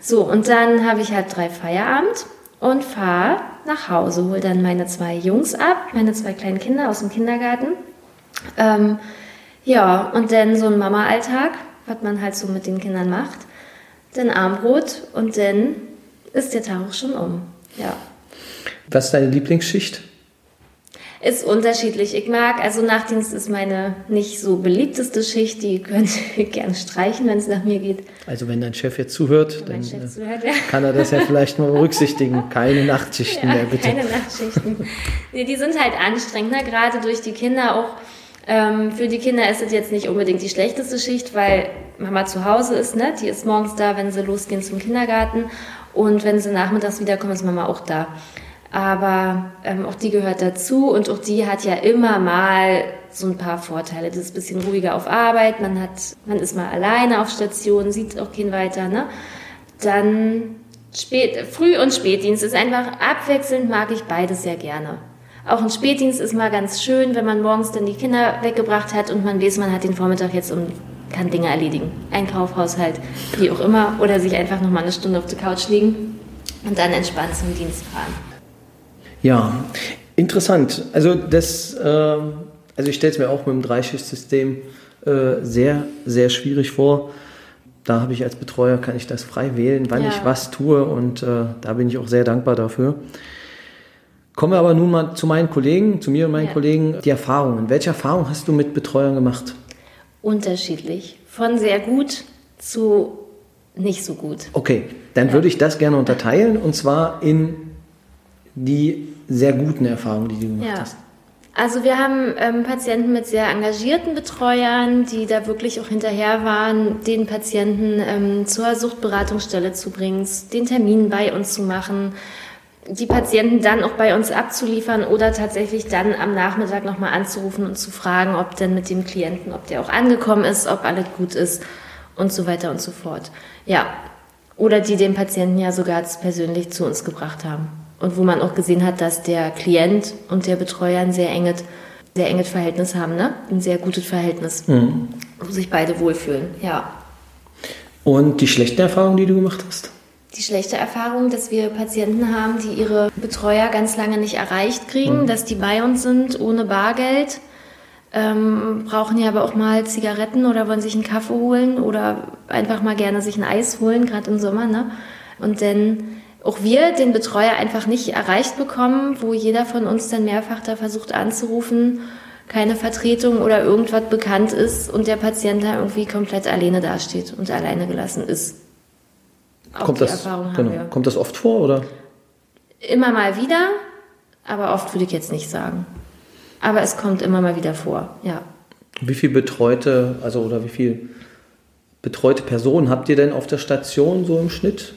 So, und dann habe ich halt drei Feierabend und fahre nach Hause, hole dann meine zwei Jungs ab, meine zwei kleinen Kinder aus dem Kindergarten. Ähm, ja, und dann so ein Mama-Alltag, was man halt so mit den Kindern macht. Dann Armbrot und dann ist der Tag auch schon um. Ja. Was ist deine Lieblingsschicht? Ist unterschiedlich. Ich mag, also Nachtdienst ist meine nicht so beliebteste Schicht, die könnte ich gerne streichen, wenn es nach mir geht. Also wenn dein Chef jetzt zuhört, dann Chef äh, zuhört, ja. kann er das ja vielleicht mal berücksichtigen. Keine Nachtschichten ja, mehr, bitte. Keine Nachtschichten. nee, die sind halt anstrengend, ne? gerade durch die Kinder auch ähm, für die Kinder ist es jetzt nicht unbedingt die schlechteste Schicht, weil Mama zu Hause ist, ne? Die ist morgens da, wenn sie losgehen zum Kindergarten. Und wenn sie nachmittags wiederkommen, ist Mama auch da. Aber ähm, auch die gehört dazu und auch die hat ja immer mal so ein paar Vorteile. Das ist ein bisschen ruhiger auf Arbeit, man hat, man ist mal alleine auf Station, sieht auch keinen weiter, ne? Dann spät, Früh- und Spätdienst ist einfach abwechselnd, mag ich beides sehr gerne. Auch ein Spätdienst ist mal ganz schön, wenn man morgens dann die Kinder weggebracht hat und man weiß, man hat den Vormittag jetzt und kann Dinge erledigen. Einkauf, Haushalt, wie auch immer. Oder sich einfach noch mal eine Stunde auf der Couch legen und dann entspannt zum Dienst fahren. Ja, interessant. Also das, äh, also ich stelle es mir auch mit dem Dreischichtsystem äh, sehr, sehr schwierig vor. Da habe ich als Betreuer, kann ich das frei wählen, wann ja. ich was tue und äh, da bin ich auch sehr dankbar dafür. Kommen wir aber nun mal zu meinen Kollegen, zu mir und meinen ja. Kollegen, die Erfahrungen. Welche Erfahrungen hast du mit Betreuern gemacht? Unterschiedlich. Von sehr gut zu nicht so gut. Okay, dann ja. würde ich das gerne unterteilen und zwar in die sehr guten Erfahrungen, die du gemacht ja. hast. Also wir haben ähm, Patienten mit sehr engagierten Betreuern, die da wirklich auch hinterher waren, den Patienten ähm, zur Suchtberatungsstelle zu bringen, den Termin bei uns zu machen, die Patienten dann auch bei uns abzuliefern oder tatsächlich dann am Nachmittag nochmal anzurufen und zu fragen, ob denn mit dem Klienten, ob der auch angekommen ist, ob alles gut ist und so weiter und so fort. Ja. Oder die den Patienten ja sogar persönlich zu uns gebracht haben. Und wo man auch gesehen hat, dass der Klient und der Betreuer ein sehr enges, sehr enges Verhältnis haben, ne? Ein sehr gutes Verhältnis, mhm. wo sich beide wohlfühlen, ja. Und die schlechten Erfahrungen, die du gemacht hast? Die schlechte Erfahrung, dass wir Patienten haben, die ihre Betreuer ganz lange nicht erreicht kriegen, mhm. dass die bei uns sind ohne Bargeld, ähm, brauchen ja aber auch mal Zigaretten oder wollen sich einen Kaffee holen oder einfach mal gerne sich ein Eis holen, gerade im Sommer. Ne? Und dann auch wir den Betreuer einfach nicht erreicht bekommen, wo jeder von uns dann mehrfach da versucht anzurufen, keine Vertretung oder irgendwas bekannt ist und der Patient da irgendwie komplett alleine dasteht und alleine gelassen ist. Auch kommt das, Erfahrung haben genau. wir. Kommt das oft vor, oder? Immer mal wieder, aber oft würde ich jetzt nicht sagen. Aber es kommt immer mal wieder vor, ja. Wie viel betreute, also oder wie viel betreute Personen habt ihr denn auf der Station so im Schnitt?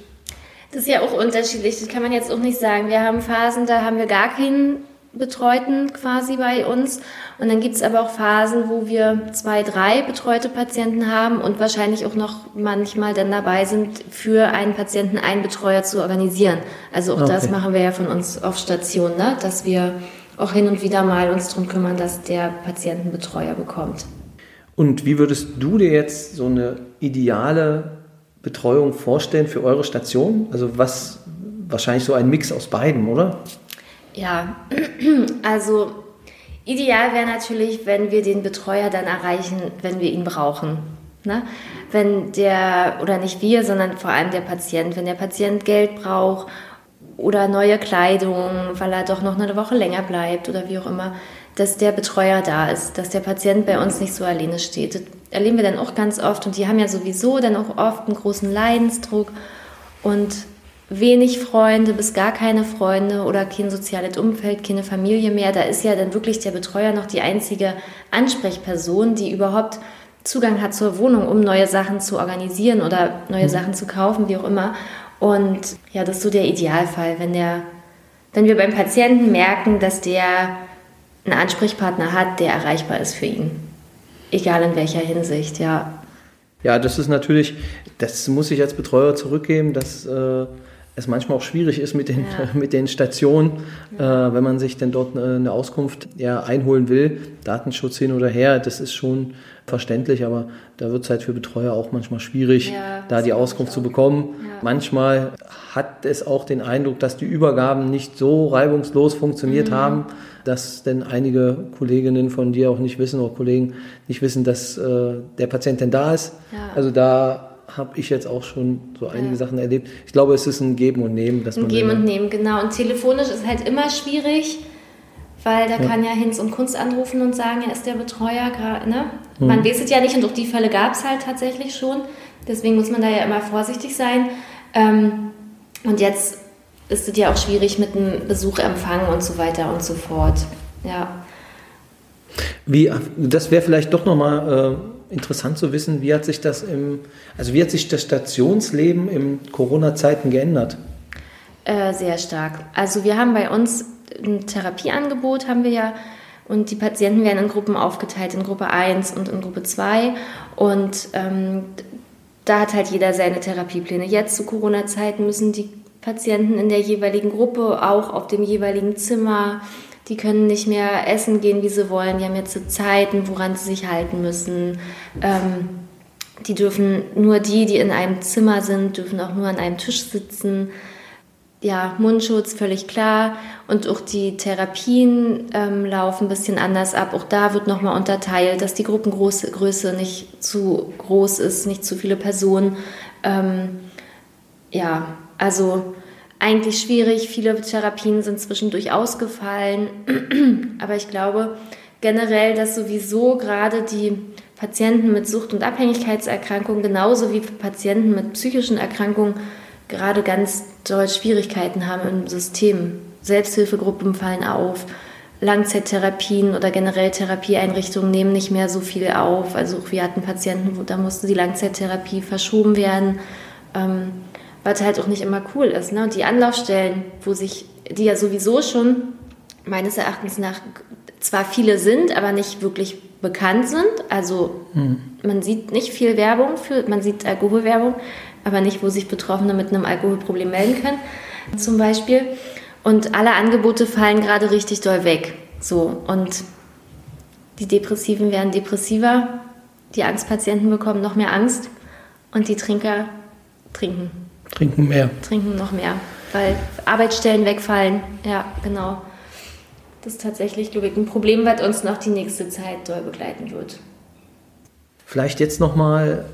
Das ist ja auch unterschiedlich, das kann man jetzt auch nicht sagen. Wir haben Phasen, da haben wir gar keinen Betreuten quasi bei uns. Und dann gibt es aber auch Phasen, wo wir zwei, drei betreute Patienten haben und wahrscheinlich auch noch manchmal dann dabei sind, für einen Patienten einen Betreuer zu organisieren. Also auch okay. das machen wir ja von uns auf Station, ne? dass wir auch hin und wieder mal uns darum kümmern, dass der Patient einen Betreuer bekommt. Und wie würdest du dir jetzt so eine ideale Betreuung vorstellen für eure Station? Also was wahrscheinlich so ein Mix aus beiden, oder? Ja, also ideal wäre natürlich, wenn wir den Betreuer dann erreichen, wenn wir ihn brauchen. Ne? Wenn der, oder nicht wir, sondern vor allem der Patient, wenn der Patient Geld braucht oder neue Kleidung, weil er doch noch eine Woche länger bleibt oder wie auch immer, dass der Betreuer da ist, dass der Patient bei uns nicht so alleine steht. Das erleben wir dann auch ganz oft und die haben ja sowieso dann auch oft einen großen Leidensdruck und wenig Freunde bis gar keine Freunde oder kein soziales Umfeld, keine Familie mehr. Da ist ja dann wirklich der Betreuer noch die einzige Ansprechperson, die überhaupt Zugang hat zur Wohnung, um neue Sachen zu organisieren oder neue mhm. Sachen zu kaufen, wie auch immer. Und ja, das ist so der Idealfall, wenn der, wenn wir beim Patienten merken, dass der einen Ansprechpartner hat, der erreichbar ist für ihn. Egal in welcher Hinsicht, ja. Ja, das ist natürlich, das muss ich als Betreuer zurückgeben, dass äh, es manchmal auch schwierig ist mit den, ja. mit den Stationen, ja. äh, wenn man sich denn dort eine, eine Auskunft ja, einholen will, Datenschutz hin oder her, das ist schon verständlich, aber da wird es halt für Betreuer auch manchmal schwierig, ja, da die Auskunft zu bekommen. Manchmal hat es auch den Eindruck, dass die Übergaben nicht so reibungslos funktioniert mhm. haben, dass denn einige Kolleginnen von dir auch nicht wissen oder Kollegen nicht wissen, dass äh, der Patient denn da ist. Also da habe ich jetzt auch schon so einige ja. Sachen erlebt. Ich glaube, es ist ein Geben und Nehmen. Dass ein Geben und Nehmen, genau. Und telefonisch ist halt immer schwierig, weil da ja. kann ja Hinz und Kunst anrufen und sagen, er ist der Betreuer. Ne? Mhm. Man weiß es ja nicht und auch die Fälle gab es halt tatsächlich schon. Deswegen muss man da ja immer vorsichtig sein. Ähm, und jetzt ist es ja auch schwierig mit dem Besuch empfangen und so weiter und so fort. Ja. Wie, das wäre vielleicht doch nochmal äh, interessant zu wissen, wie hat sich das im, also wie hat sich das Stationsleben in Corona-Zeiten geändert? Äh, sehr stark. Also wir haben bei uns ein Therapieangebot, haben wir ja, und die Patienten werden in Gruppen aufgeteilt, in Gruppe 1 und in Gruppe 2. Und ähm, da hat halt jeder seine Therapiepläne. Jetzt zu Corona-Zeiten müssen die Patienten in der jeweiligen Gruppe auch auf dem jeweiligen Zimmer die können nicht mehr essen gehen, wie sie wollen. Die haben jetzt Zeiten, woran sie sich halten müssen. Ähm, die dürfen nur die, die in einem Zimmer sind, dürfen auch nur an einem Tisch sitzen. Ja, Mundschutz, völlig klar. Und auch die Therapien ähm, laufen ein bisschen anders ab. Auch da wird nochmal unterteilt, dass die Gruppengröße nicht zu groß ist, nicht zu viele Personen. Ähm, ja, also eigentlich schwierig. Viele Therapien sind zwischendurch ausgefallen. Aber ich glaube generell, dass sowieso gerade die Patienten mit Sucht- und Abhängigkeitserkrankungen genauso wie Patienten mit psychischen Erkrankungen gerade ganz doll Schwierigkeiten haben im System. Selbsthilfegruppen fallen auf. Langzeittherapien oder generell Therapieeinrichtungen nehmen nicht mehr so viel auf. Also wir hatten Patienten, da musste die Langzeittherapie verschoben werden. Ähm, was halt auch nicht immer cool ist. Ne? Und die Anlaufstellen, wo sich, die ja sowieso schon meines Erachtens nach zwar viele sind, aber nicht wirklich bekannt sind. Also hm. man sieht nicht viel Werbung für, man sieht Alkoholwerbung, aber nicht, wo sich Betroffene mit einem Alkoholproblem melden können, zum Beispiel. Und alle Angebote fallen gerade richtig doll weg. So und die Depressiven werden depressiver, die Angstpatienten bekommen noch mehr Angst und die Trinker trinken. Trinken mehr. Trinken noch mehr, weil Arbeitsstellen wegfallen. Ja, genau. Das ist tatsächlich, glaube ich, ein Problem, was uns noch die nächste Zeit doll begleiten wird. Vielleicht jetzt nochmal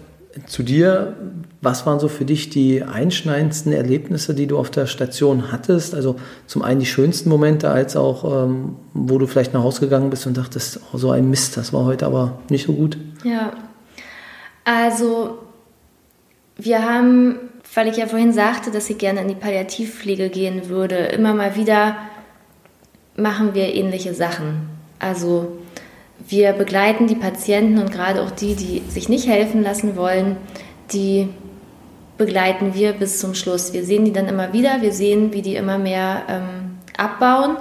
zu dir. Was waren so für dich die einschneidendsten Erlebnisse, die du auf der Station hattest? Also zum einen die schönsten Momente, als auch, ähm, wo du vielleicht nach Hause gegangen bist und dachtest, oh, so ein Mist, das war heute aber nicht so gut. Ja, also wir haben weil ich ja vorhin sagte, dass ich gerne in die Palliativpflege gehen würde, immer mal wieder machen wir ähnliche Sachen. Also wir begleiten die Patienten und gerade auch die, die sich nicht helfen lassen wollen, die begleiten wir bis zum Schluss. Wir sehen die dann immer wieder, wir sehen, wie die immer mehr ähm, abbauen.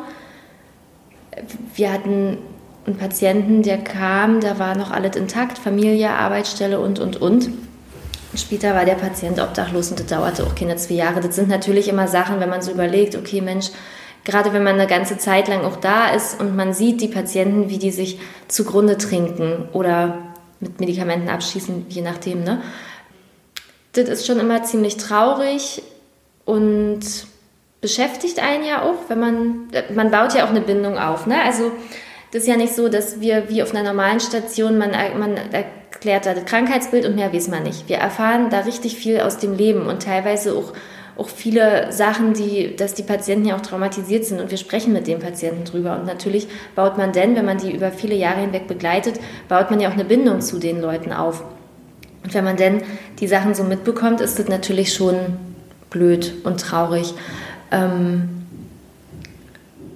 Wir hatten einen Patienten, der kam, da war noch alles intakt, Familie, Arbeitsstelle und, und, und. Später war der Patient obdachlos und das dauerte auch keine zwei Jahre. Das sind natürlich immer Sachen, wenn man so überlegt, okay, Mensch, gerade wenn man eine ganze Zeit lang auch da ist und man sieht die Patienten, wie die sich zugrunde trinken oder mit Medikamenten abschießen, je nachdem, ne? Das ist schon immer ziemlich traurig und beschäftigt einen ja auch, wenn man, man baut ja auch eine Bindung auf, ne? Also, das ist ja nicht so, dass wir wie auf einer normalen Station, man, man das Krankheitsbild und mehr weiß man nicht. Wir erfahren da richtig viel aus dem Leben und teilweise auch auch viele Sachen, die, dass die Patienten ja auch traumatisiert sind und wir sprechen mit den Patienten drüber. Und natürlich baut man denn, wenn man die über viele Jahre hinweg begleitet, baut man ja auch eine Bindung zu den Leuten auf. Und wenn man denn die Sachen so mitbekommt, ist das natürlich schon blöd und traurig. Ähm,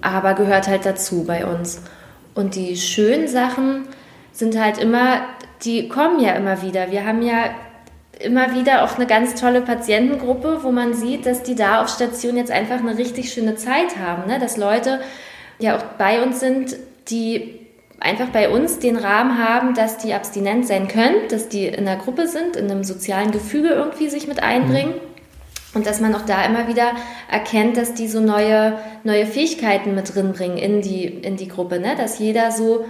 aber gehört halt dazu bei uns. Und die schönen Sachen sind halt immer, die kommen ja immer wieder. Wir haben ja immer wieder auch eine ganz tolle Patientengruppe, wo man sieht, dass die da auf Station jetzt einfach eine richtig schöne Zeit haben. Ne? Dass Leute ja auch bei uns sind, die einfach bei uns den Rahmen haben, dass die abstinent sein können, dass die in der Gruppe sind, in einem sozialen Gefüge irgendwie sich mit einbringen. Mhm. Und dass man auch da immer wieder erkennt, dass die so neue, neue Fähigkeiten mit drin bringen in die, in die Gruppe. Ne? Dass jeder so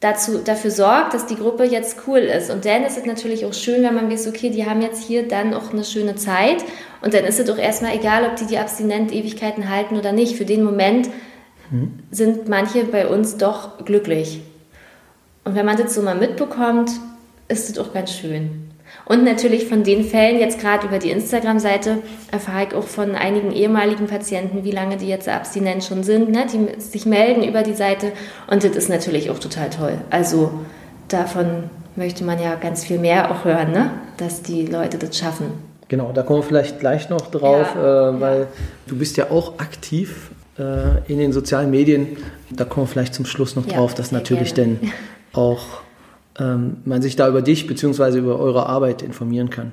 dazu, dafür sorgt, dass die Gruppe jetzt cool ist. Und dann ist es natürlich auch schön, wenn man weiß, okay, die haben jetzt hier dann auch eine schöne Zeit. Und dann ist es doch erstmal egal, ob die die abstinent Ewigkeiten halten oder nicht. Für den Moment mhm. sind manche bei uns doch glücklich. Und wenn man das so mal mitbekommt, ist es auch ganz schön. Und natürlich von den Fällen, jetzt gerade über die Instagram-Seite, erfahre ich auch von einigen ehemaligen Patienten, wie lange die jetzt abstinent schon sind, ne, die sich melden über die Seite. Und das ist natürlich auch total toll. Also davon möchte man ja ganz viel mehr auch hören, ne? dass die Leute das schaffen. Genau, da kommen wir vielleicht gleich noch drauf, ja, äh, weil du bist ja auch aktiv äh, in den sozialen Medien. Da kommen wir vielleicht zum Schluss noch ja, drauf, dass natürlich gerne. denn auch ähm, man sich da über dich bzw. über eure Arbeit informieren kann.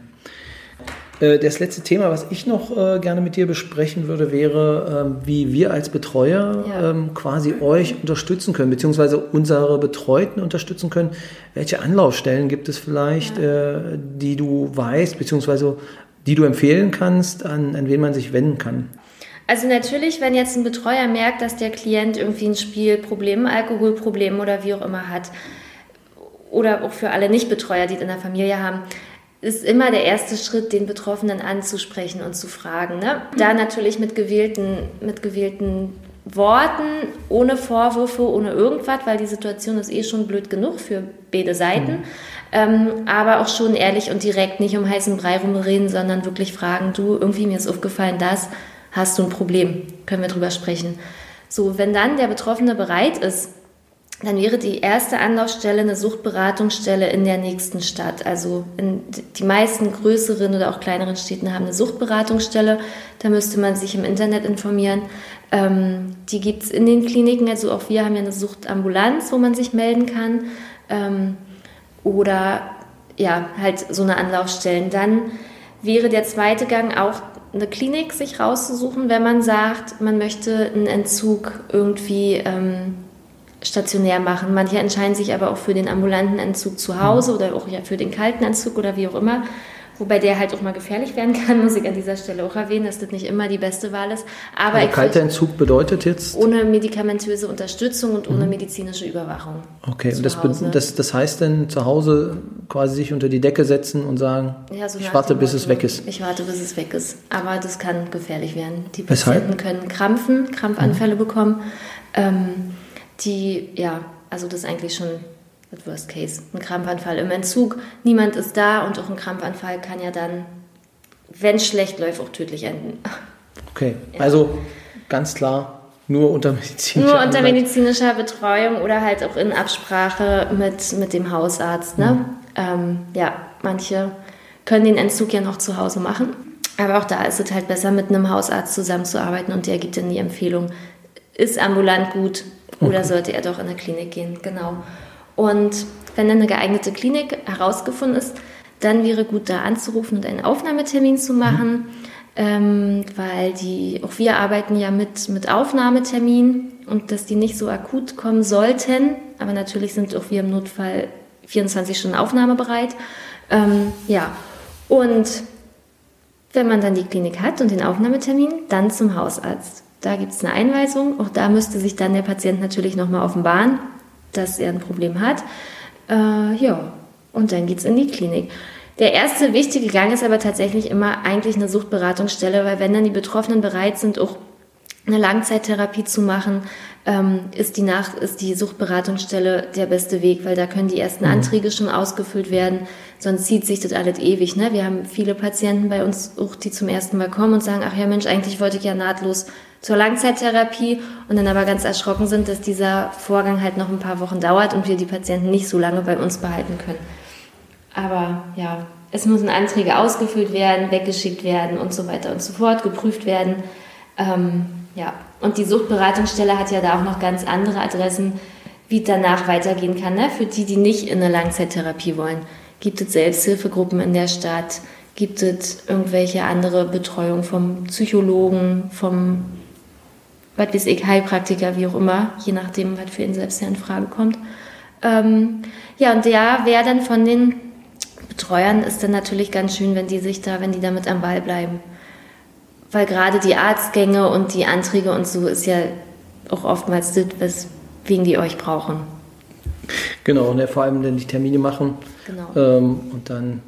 Äh, das letzte Thema, was ich noch äh, gerne mit dir besprechen würde, wäre, ähm, wie wir als Betreuer ja. Ähm, quasi euch unterstützen können, beziehungsweise unsere Betreuten unterstützen können. Welche Anlaufstellen gibt es vielleicht, ja. Äh, die du weißt, beziehungsweise die du empfehlen kannst, an, an wen man sich wenden kann? Also natürlich, wenn jetzt ein Betreuer merkt, dass der Klient irgendwie ein Spielproblem, Alkoholproblem oder wie auch immer hat, oder auch für alle Nichtbetreuer, die es in der Familie haben, ist immer der erste Schritt, den Betroffenen anzusprechen und zu fragen. Ne? Da natürlich mit gewählten, mit gewählten Worten, ohne Vorwürfe, ohne irgendwas, weil die Situation ist eh schon blöd genug für beide Seiten. Mhm. Ähm, aber auch schon ehrlich und direkt, nicht um heißen Brei rumreden, sondern wirklich fragen, du, irgendwie mir ist aufgefallen, das, hast du ein Problem, können wir drüber sprechen. So, wenn dann der Betroffene bereit ist, dann wäre die erste Anlaufstelle eine Suchtberatungsstelle in der nächsten Stadt. Also die meisten größeren oder auch kleineren Städten haben eine Suchtberatungsstelle. Da müsste man sich im Internet informieren. Ähm, die gibt es in den Kliniken. Also auch wir haben ja eine Suchtambulanz, wo man sich melden kann. Ähm, oder ja, halt so eine Anlaufstelle. Dann wäre der zweite Gang auch eine Klinik sich rauszusuchen, wenn man sagt, man möchte einen Entzug irgendwie ähm, stationär machen. Manche entscheiden sich aber auch für den ambulanten Entzug zu Hause oder auch ja für den kalten Entzug oder wie auch immer. Wobei der halt auch mal gefährlich werden kann, muss ich an dieser Stelle auch erwähnen, dass das nicht immer die beste Wahl ist. Aber also kalter Entzug bedeutet jetzt? Ohne medikamentöse Unterstützung und ohne mhm. medizinische Überwachung. Okay, und das, das, das heißt dann zu Hause quasi sich unter die Decke setzen und sagen, ja, so ich warte, bis es weg ist. Ich warte, bis es weg ist. Aber das kann gefährlich werden. Die Patienten Weshalb? können Krampfen, Krampfanfälle mhm. bekommen. Ähm, die, ja, also das ist eigentlich schon das Worst Case. Ein Krampfanfall im Entzug, niemand ist da und auch ein Krampfanfall kann ja dann, wenn es schlecht läuft, auch tödlich enden. Okay, ja. also ganz klar nur unter medizinischer Nur unter medizinischer Betreuung oder halt auch in Absprache mit, mit dem Hausarzt. Ne? Mhm. Ähm, ja, manche können den Entzug ja noch zu Hause machen. Aber auch da ist es halt besser, mit einem Hausarzt zusammenzuarbeiten und der gibt dann die Empfehlung, ist ambulant gut, oder sollte er doch in eine Klinik gehen? Genau. Und wenn dann eine geeignete Klinik herausgefunden ist, dann wäre gut, da anzurufen und einen Aufnahmetermin zu machen, mhm. ähm, weil die, auch wir arbeiten ja mit, mit Aufnahmetermin und dass die nicht so akut kommen sollten, aber natürlich sind auch wir im Notfall 24 Stunden aufnahmebereit. Ähm, ja, und wenn man dann die Klinik hat und den Aufnahmetermin, dann zum Hausarzt. Da gibt es eine Einweisung. Auch da müsste sich dann der Patient natürlich nochmal offenbaren, dass er ein Problem hat. Äh, ja, und dann geht es in die Klinik. Der erste wichtige Gang ist aber tatsächlich immer eigentlich eine Suchtberatungsstelle, weil wenn dann die Betroffenen bereit sind, auch eine Langzeittherapie zu machen, ähm, ist, die Nach ist die Suchtberatungsstelle der beste Weg, weil da können die ersten mhm. Anträge schon ausgefüllt werden. Sonst zieht sich das alles ewig. Ne? Wir haben viele Patienten bei uns, die zum ersten Mal kommen und sagen, ach ja Mensch, eigentlich wollte ich ja nahtlos zur Langzeittherapie und dann aber ganz erschrocken sind, dass dieser Vorgang halt noch ein paar Wochen dauert und wir die Patienten nicht so lange bei uns behalten können. Aber ja, es müssen Anträge ausgefüllt werden, weggeschickt werden und so weiter und so fort, geprüft werden. Ähm, ja, und die Suchtberatungsstelle hat ja da auch noch ganz andere Adressen, wie danach weitergehen kann, ne? für die, die nicht in eine Langzeittherapie wollen. Gibt es Selbsthilfegruppen in der Stadt? Gibt es irgendwelche andere Betreuung vom Psychologen, vom, was weiß ich, Heilpraktiker, wie auch immer, je nachdem, was für ihn selbst in Frage kommt. Ähm, ja, und ja, wer dann von den Betreuern ist dann natürlich ganz schön, wenn die sich da, wenn die damit am Ball bleiben weil gerade die Arztgänge und die Anträge und so ist ja auch oftmals das, weswegen die euch brauchen. Genau, und ja, vor allem dann die Termine machen genau. ähm, und dann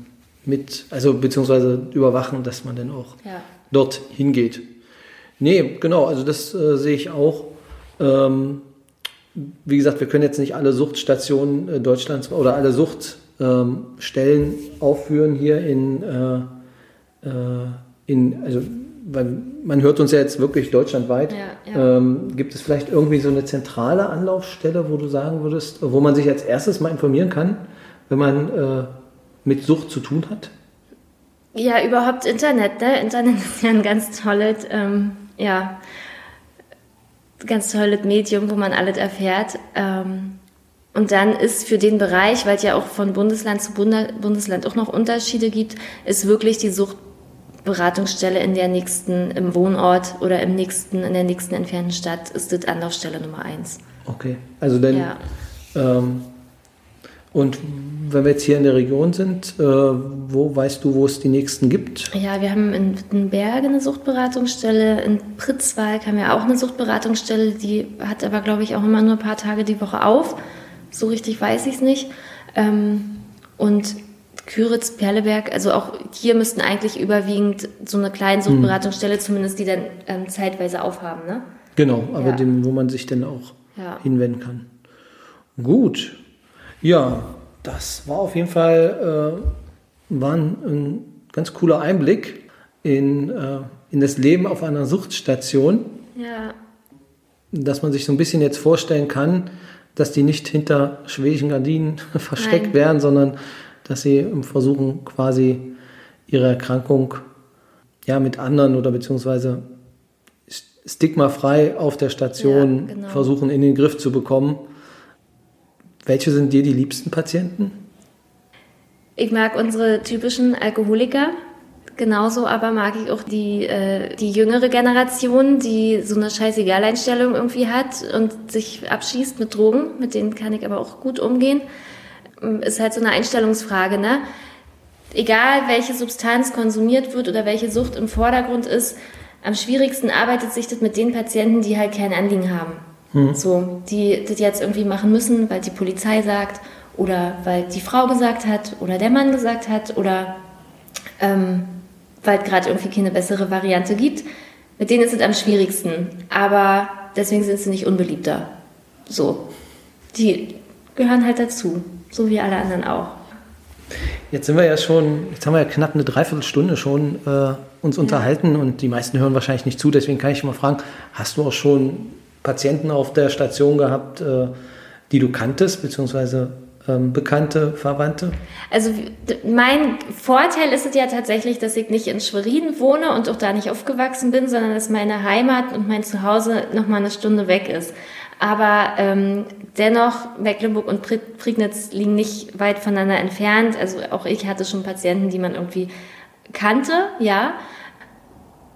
mit, also beziehungsweise überwachen, dass man dann auch ja. dort hingeht. Nee, genau, also das äh, sehe ich auch. Ähm, wie gesagt, wir können jetzt nicht alle Suchtstationen äh, Deutschlands oder alle Suchtstellen ähm, aufführen hier in, äh, äh in also weil man hört uns ja jetzt wirklich deutschlandweit. Ja, ja. Ähm, gibt es vielleicht irgendwie so eine zentrale Anlaufstelle, wo du sagen würdest, wo man sich als erstes mal informieren kann, wenn man äh, mit Sucht zu tun hat? Ja, überhaupt Internet. Ne? Internet ist ja ein ganz tolles, ähm, ja, ganz tolles Medium, wo man alles erfährt. Ähm, und dann ist für den Bereich, weil es ja auch von Bundesland zu Bundesland auch noch Unterschiede gibt, ist wirklich die Sucht Beratungsstelle in der nächsten, im Wohnort oder im nächsten, in der nächsten entfernten Stadt ist das Anlaufstelle Nummer eins. Okay, also dann. Ja. Ähm, und wenn wir jetzt hier in der Region sind, äh, wo weißt du, wo es die nächsten gibt? Ja, wir haben in Wittenberge eine Suchtberatungsstelle, in Pritzwalk haben wir auch eine Suchtberatungsstelle, die hat aber, glaube ich, auch immer nur ein paar Tage die Woche auf. So richtig weiß ich es nicht. Ähm, und Küritz, Perleberg, also auch hier müssten eigentlich überwiegend so eine kleine Suchtberatungsstelle hm. zumindest, die dann ähm, zeitweise aufhaben, ne? Genau, aber ja. dem, wo man sich dann auch ja. hinwenden kann. Gut. Ja, das war auf jeden Fall äh, war ein, ein, ganz cooler Einblick in, äh, in das Leben auf einer Suchtstation. Ja. Dass man sich so ein bisschen jetzt vorstellen kann, dass die nicht hinter schwedischen Gardinen versteckt Nein. werden, sondern dass sie versuchen quasi ihre Erkrankung ja mit anderen oder beziehungsweise stigmafrei auf der Station ja, genau. versuchen in den Griff zu bekommen. Welche sind dir die liebsten Patienten? Ich mag unsere typischen Alkoholiker. Genauso aber mag ich auch die, äh, die jüngere Generation, die so eine Scheißegal-Einstellung irgendwie hat und sich abschießt mit Drogen. Mit denen kann ich aber auch gut umgehen ist halt so eine Einstellungsfrage, ne? Egal welche Substanz konsumiert wird oder welche Sucht im Vordergrund ist, am schwierigsten arbeitet sich das mit den Patienten, die halt kein Anliegen haben. Hm. So, die das jetzt irgendwie machen müssen, weil die Polizei sagt oder weil die Frau gesagt hat oder der Mann gesagt hat oder ähm, weil es gerade irgendwie keine bessere Variante gibt. Mit denen ist es am schwierigsten. Aber deswegen sind sie nicht unbeliebter. So. Die gehören halt dazu so wie alle anderen auch. Jetzt sind wir ja schon, jetzt haben wir ja knapp eine Dreiviertelstunde schon äh, uns ja. unterhalten und die meisten hören wahrscheinlich nicht zu, deswegen kann ich mal fragen, hast du auch schon Patienten auf der Station gehabt, äh, die du kanntest, beziehungsweise ähm, Bekannte, Verwandte? Also mein Vorteil ist es ja tatsächlich, dass ich nicht in Schwerin wohne und auch da nicht aufgewachsen bin, sondern dass meine Heimat und mein Zuhause noch mal eine Stunde weg ist. Aber ähm, dennoch, Mecklenburg und Prignitz liegen nicht weit voneinander entfernt. Also auch ich hatte schon Patienten, die man irgendwie kannte, ja.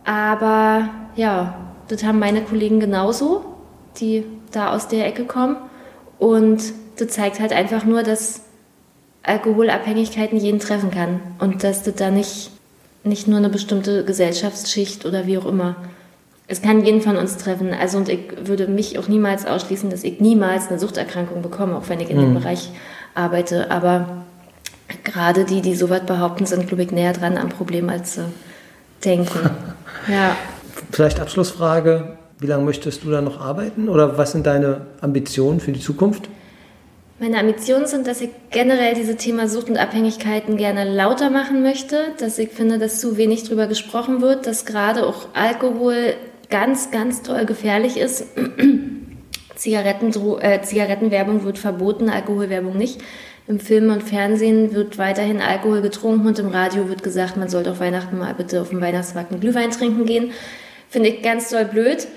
Aber ja, das haben meine Kollegen genauso, die da aus der Ecke kommen. Und das zeigt halt einfach nur, dass Alkoholabhängigkeiten jeden treffen kann. Und dass das da nicht, nicht nur eine bestimmte Gesellschaftsschicht oder wie auch immer es kann jeden von uns treffen. Also und ich würde mich auch niemals ausschließen, dass ich niemals eine Suchterkrankung bekomme, auch wenn ich in mhm. dem Bereich arbeite. Aber gerade die, die so weit behaupten, sind, glaube ich, näher dran am Problem, als sie denken. ja. Vielleicht Abschlussfrage. wie lange möchtest du da noch arbeiten oder was sind deine Ambitionen für die Zukunft? Meine Ambitionen sind, dass ich generell diese Thema Sucht und Abhängigkeiten gerne lauter machen möchte, dass ich finde, dass zu wenig darüber gesprochen wird, dass gerade auch Alkohol ganz, ganz toll gefährlich ist. Zigaretten, äh, Zigarettenwerbung wird verboten, Alkoholwerbung nicht. Im Film und Fernsehen wird weiterhin Alkohol getrunken und im Radio wird gesagt, man sollte auf Weihnachten mal bitte auf dem Weihnachtsmarkt Glühwein trinken gehen. Finde ich ganz doll blöd,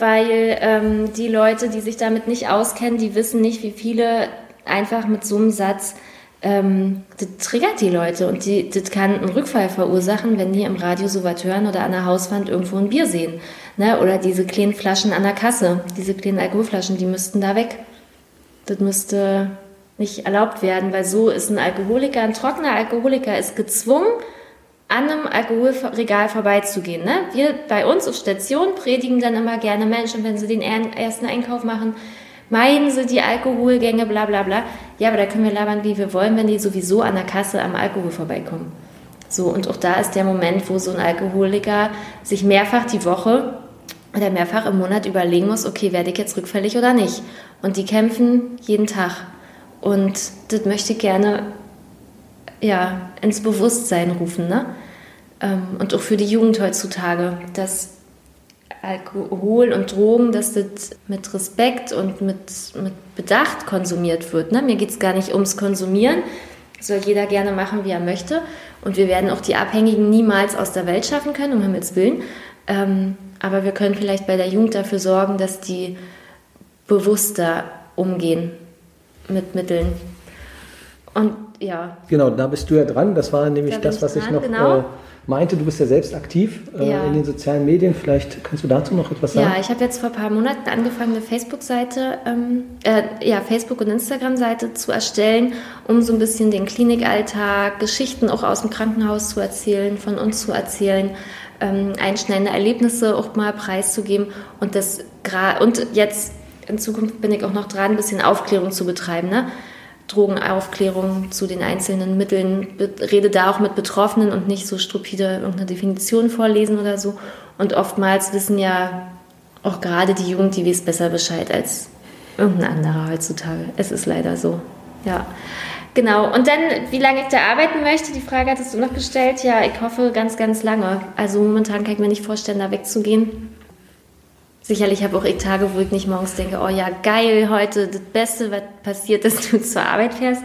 weil ähm, die Leute, die sich damit nicht auskennen, die wissen nicht, wie viele einfach mit so einem Satz, ähm, das triggert die Leute und die, das kann einen Rückfall verursachen, wenn die im Radio so was hören oder an der Hauswand irgendwo ein Bier sehen. Ne? Oder diese kleinen Flaschen an der Kasse, diese kleinen Alkoholflaschen, die müssten da weg. Das müsste nicht erlaubt werden, weil so ist ein Alkoholiker, ein trockener Alkoholiker ist gezwungen, an einem Alkoholregal vorbeizugehen. Ne? Wir bei uns auf Station predigen dann immer gerne Menschen, wenn sie den ersten Einkauf machen, meiden sie die Alkoholgänge, bla bla bla. Ja, aber da können wir labern, wie wir wollen, wenn die sowieso an der Kasse am Alkohol vorbeikommen. So, und auch da ist der Moment, wo so ein Alkoholiker sich mehrfach die Woche oder mehrfach im Monat überlegen muss, okay, werde ich jetzt rückfällig oder nicht? Und die kämpfen jeden Tag. Und das möchte ich gerne ja, ins Bewusstsein rufen. Ne? Ähm, und auch für die Jugend heutzutage, dass Alkohol und Drogen, dass das mit Respekt und mit, mit Bedacht konsumiert wird. Ne? Mir geht es gar nicht ums Konsumieren. Das soll jeder gerne machen, wie er möchte. Und wir werden auch die Abhängigen niemals aus der Welt schaffen können, um Himmels Willen. Ähm, aber wir können vielleicht bei der Jugend dafür sorgen, dass die bewusster umgehen mit Mitteln. Und ja. Genau, da bist du ja dran. Das war nämlich da das, was ich, ich noch genau. äh, meinte. Du bist ja selbst aktiv äh, ja. in den sozialen Medien. Vielleicht kannst du dazu noch etwas sagen? Ja, ich habe jetzt vor ein paar Monaten angefangen, eine Facebook-Seite, ähm, äh, ja, Facebook- und Instagram-Seite zu erstellen, um so ein bisschen den Klinikalltag, Geschichten auch aus dem Krankenhaus zu erzählen, von uns zu erzählen. Ähm, einschneidende Erlebnisse auch mal preiszugeben und das und jetzt in Zukunft bin ich auch noch dran, ein bisschen Aufklärung zu betreiben. Ne? Drogenaufklärung zu den einzelnen Mitteln, rede da auch mit Betroffenen und nicht so stupide irgendeine Definition vorlesen oder so. Und oftmals wissen ja auch gerade die Jugend, die weiß besser Bescheid als irgendein anderer heutzutage. Es ist leider so. Ja. Genau. Und dann, wie lange ich da arbeiten möchte, die Frage hattest du noch gestellt. Ja, ich hoffe ganz, ganz lange. Also momentan kann ich mir nicht vorstellen, da wegzugehen. Sicherlich habe auch ich Tage, wo ich nicht morgens denke, oh ja, geil, heute das Beste, was passiert, dass du zur Arbeit fährst.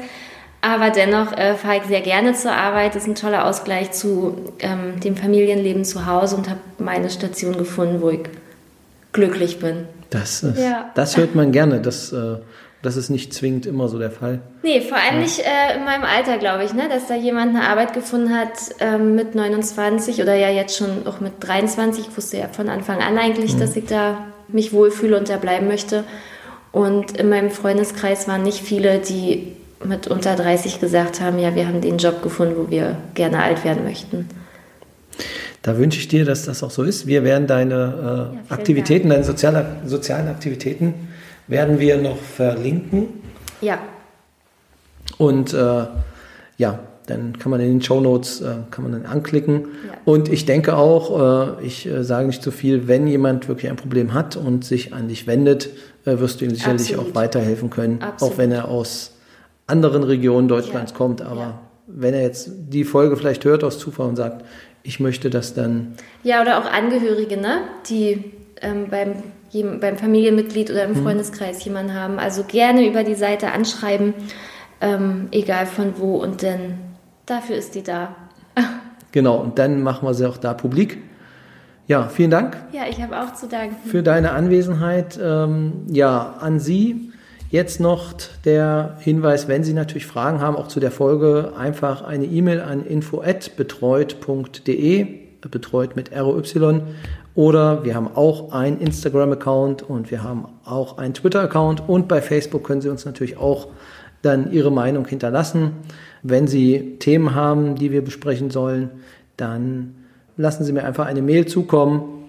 Aber dennoch äh, fahre ich sehr gerne zur Arbeit. Das ist ein toller Ausgleich zu ähm, dem Familienleben zu Hause und habe meine Station gefunden, wo ich glücklich bin. Das, ist, ja. das hört man gerne. Das äh, das ist nicht zwingend immer so der Fall. Nee, vor allem ja. nicht äh, in meinem Alter, glaube ich, ne? dass da jemand eine Arbeit gefunden hat ähm, mit 29 oder ja jetzt schon auch mit 23. Ich wusste ja von Anfang an eigentlich, mhm. dass ich da mich wohlfühle und da bleiben möchte. Und in meinem Freundeskreis waren nicht viele, die mit unter 30 gesagt haben, ja, wir haben den Job gefunden, wo wir gerne alt werden möchten. Da wünsche ich dir, dass das auch so ist. Wir werden deine äh, ja, Aktivitäten, Dank. deine soziale, sozialen Aktivitäten werden wir noch verlinken. Ja. Und äh, ja, dann kann man in den Show Notes äh, kann man dann anklicken. Ja. Und ich denke auch, äh, ich äh, sage nicht zu viel, wenn jemand wirklich ein Problem hat und sich an dich wendet, äh, wirst du ihm sicherlich Absolut. auch weiterhelfen können, Absolut. auch wenn er aus anderen Regionen Deutschlands ja. kommt. Aber ja. wenn er jetzt die Folge vielleicht hört aus Zufall und sagt, ich möchte das dann. Ja, oder auch Angehörige, ne? die ähm, beim beim Familienmitglied oder im mhm. Freundeskreis jemanden haben. Also gerne über die Seite anschreiben, ähm, egal von wo und dann dafür ist die da. genau, und dann machen wir sie auch da publik. Ja, vielen Dank. Ja, ich habe auch zu danken. Für deine Anwesenheit. Ähm, ja, an Sie jetzt noch der Hinweis, wenn Sie natürlich Fragen haben, auch zu der Folge, einfach eine E-Mail an info@betreut.de, betreut mit ROY oder wir haben auch einen Instagram-Account und wir haben auch einen Twitter-Account und bei Facebook können Sie uns natürlich auch dann Ihre Meinung hinterlassen. Wenn Sie Themen haben, die wir besprechen sollen, dann lassen Sie mir einfach eine Mail zukommen,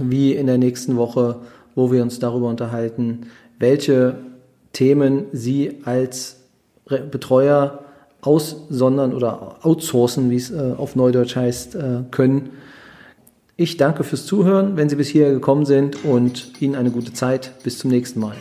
wie in der nächsten Woche, wo wir uns darüber unterhalten, welche Themen Sie als Betreuer aussondern oder outsourcen, wie es äh, auf Neudeutsch heißt, äh, können Ich danke fürs Zuhören, wenn Sie bis hierher gekommen sind und Ihnen eine gute Zeit. Bis zum nächsten Mal.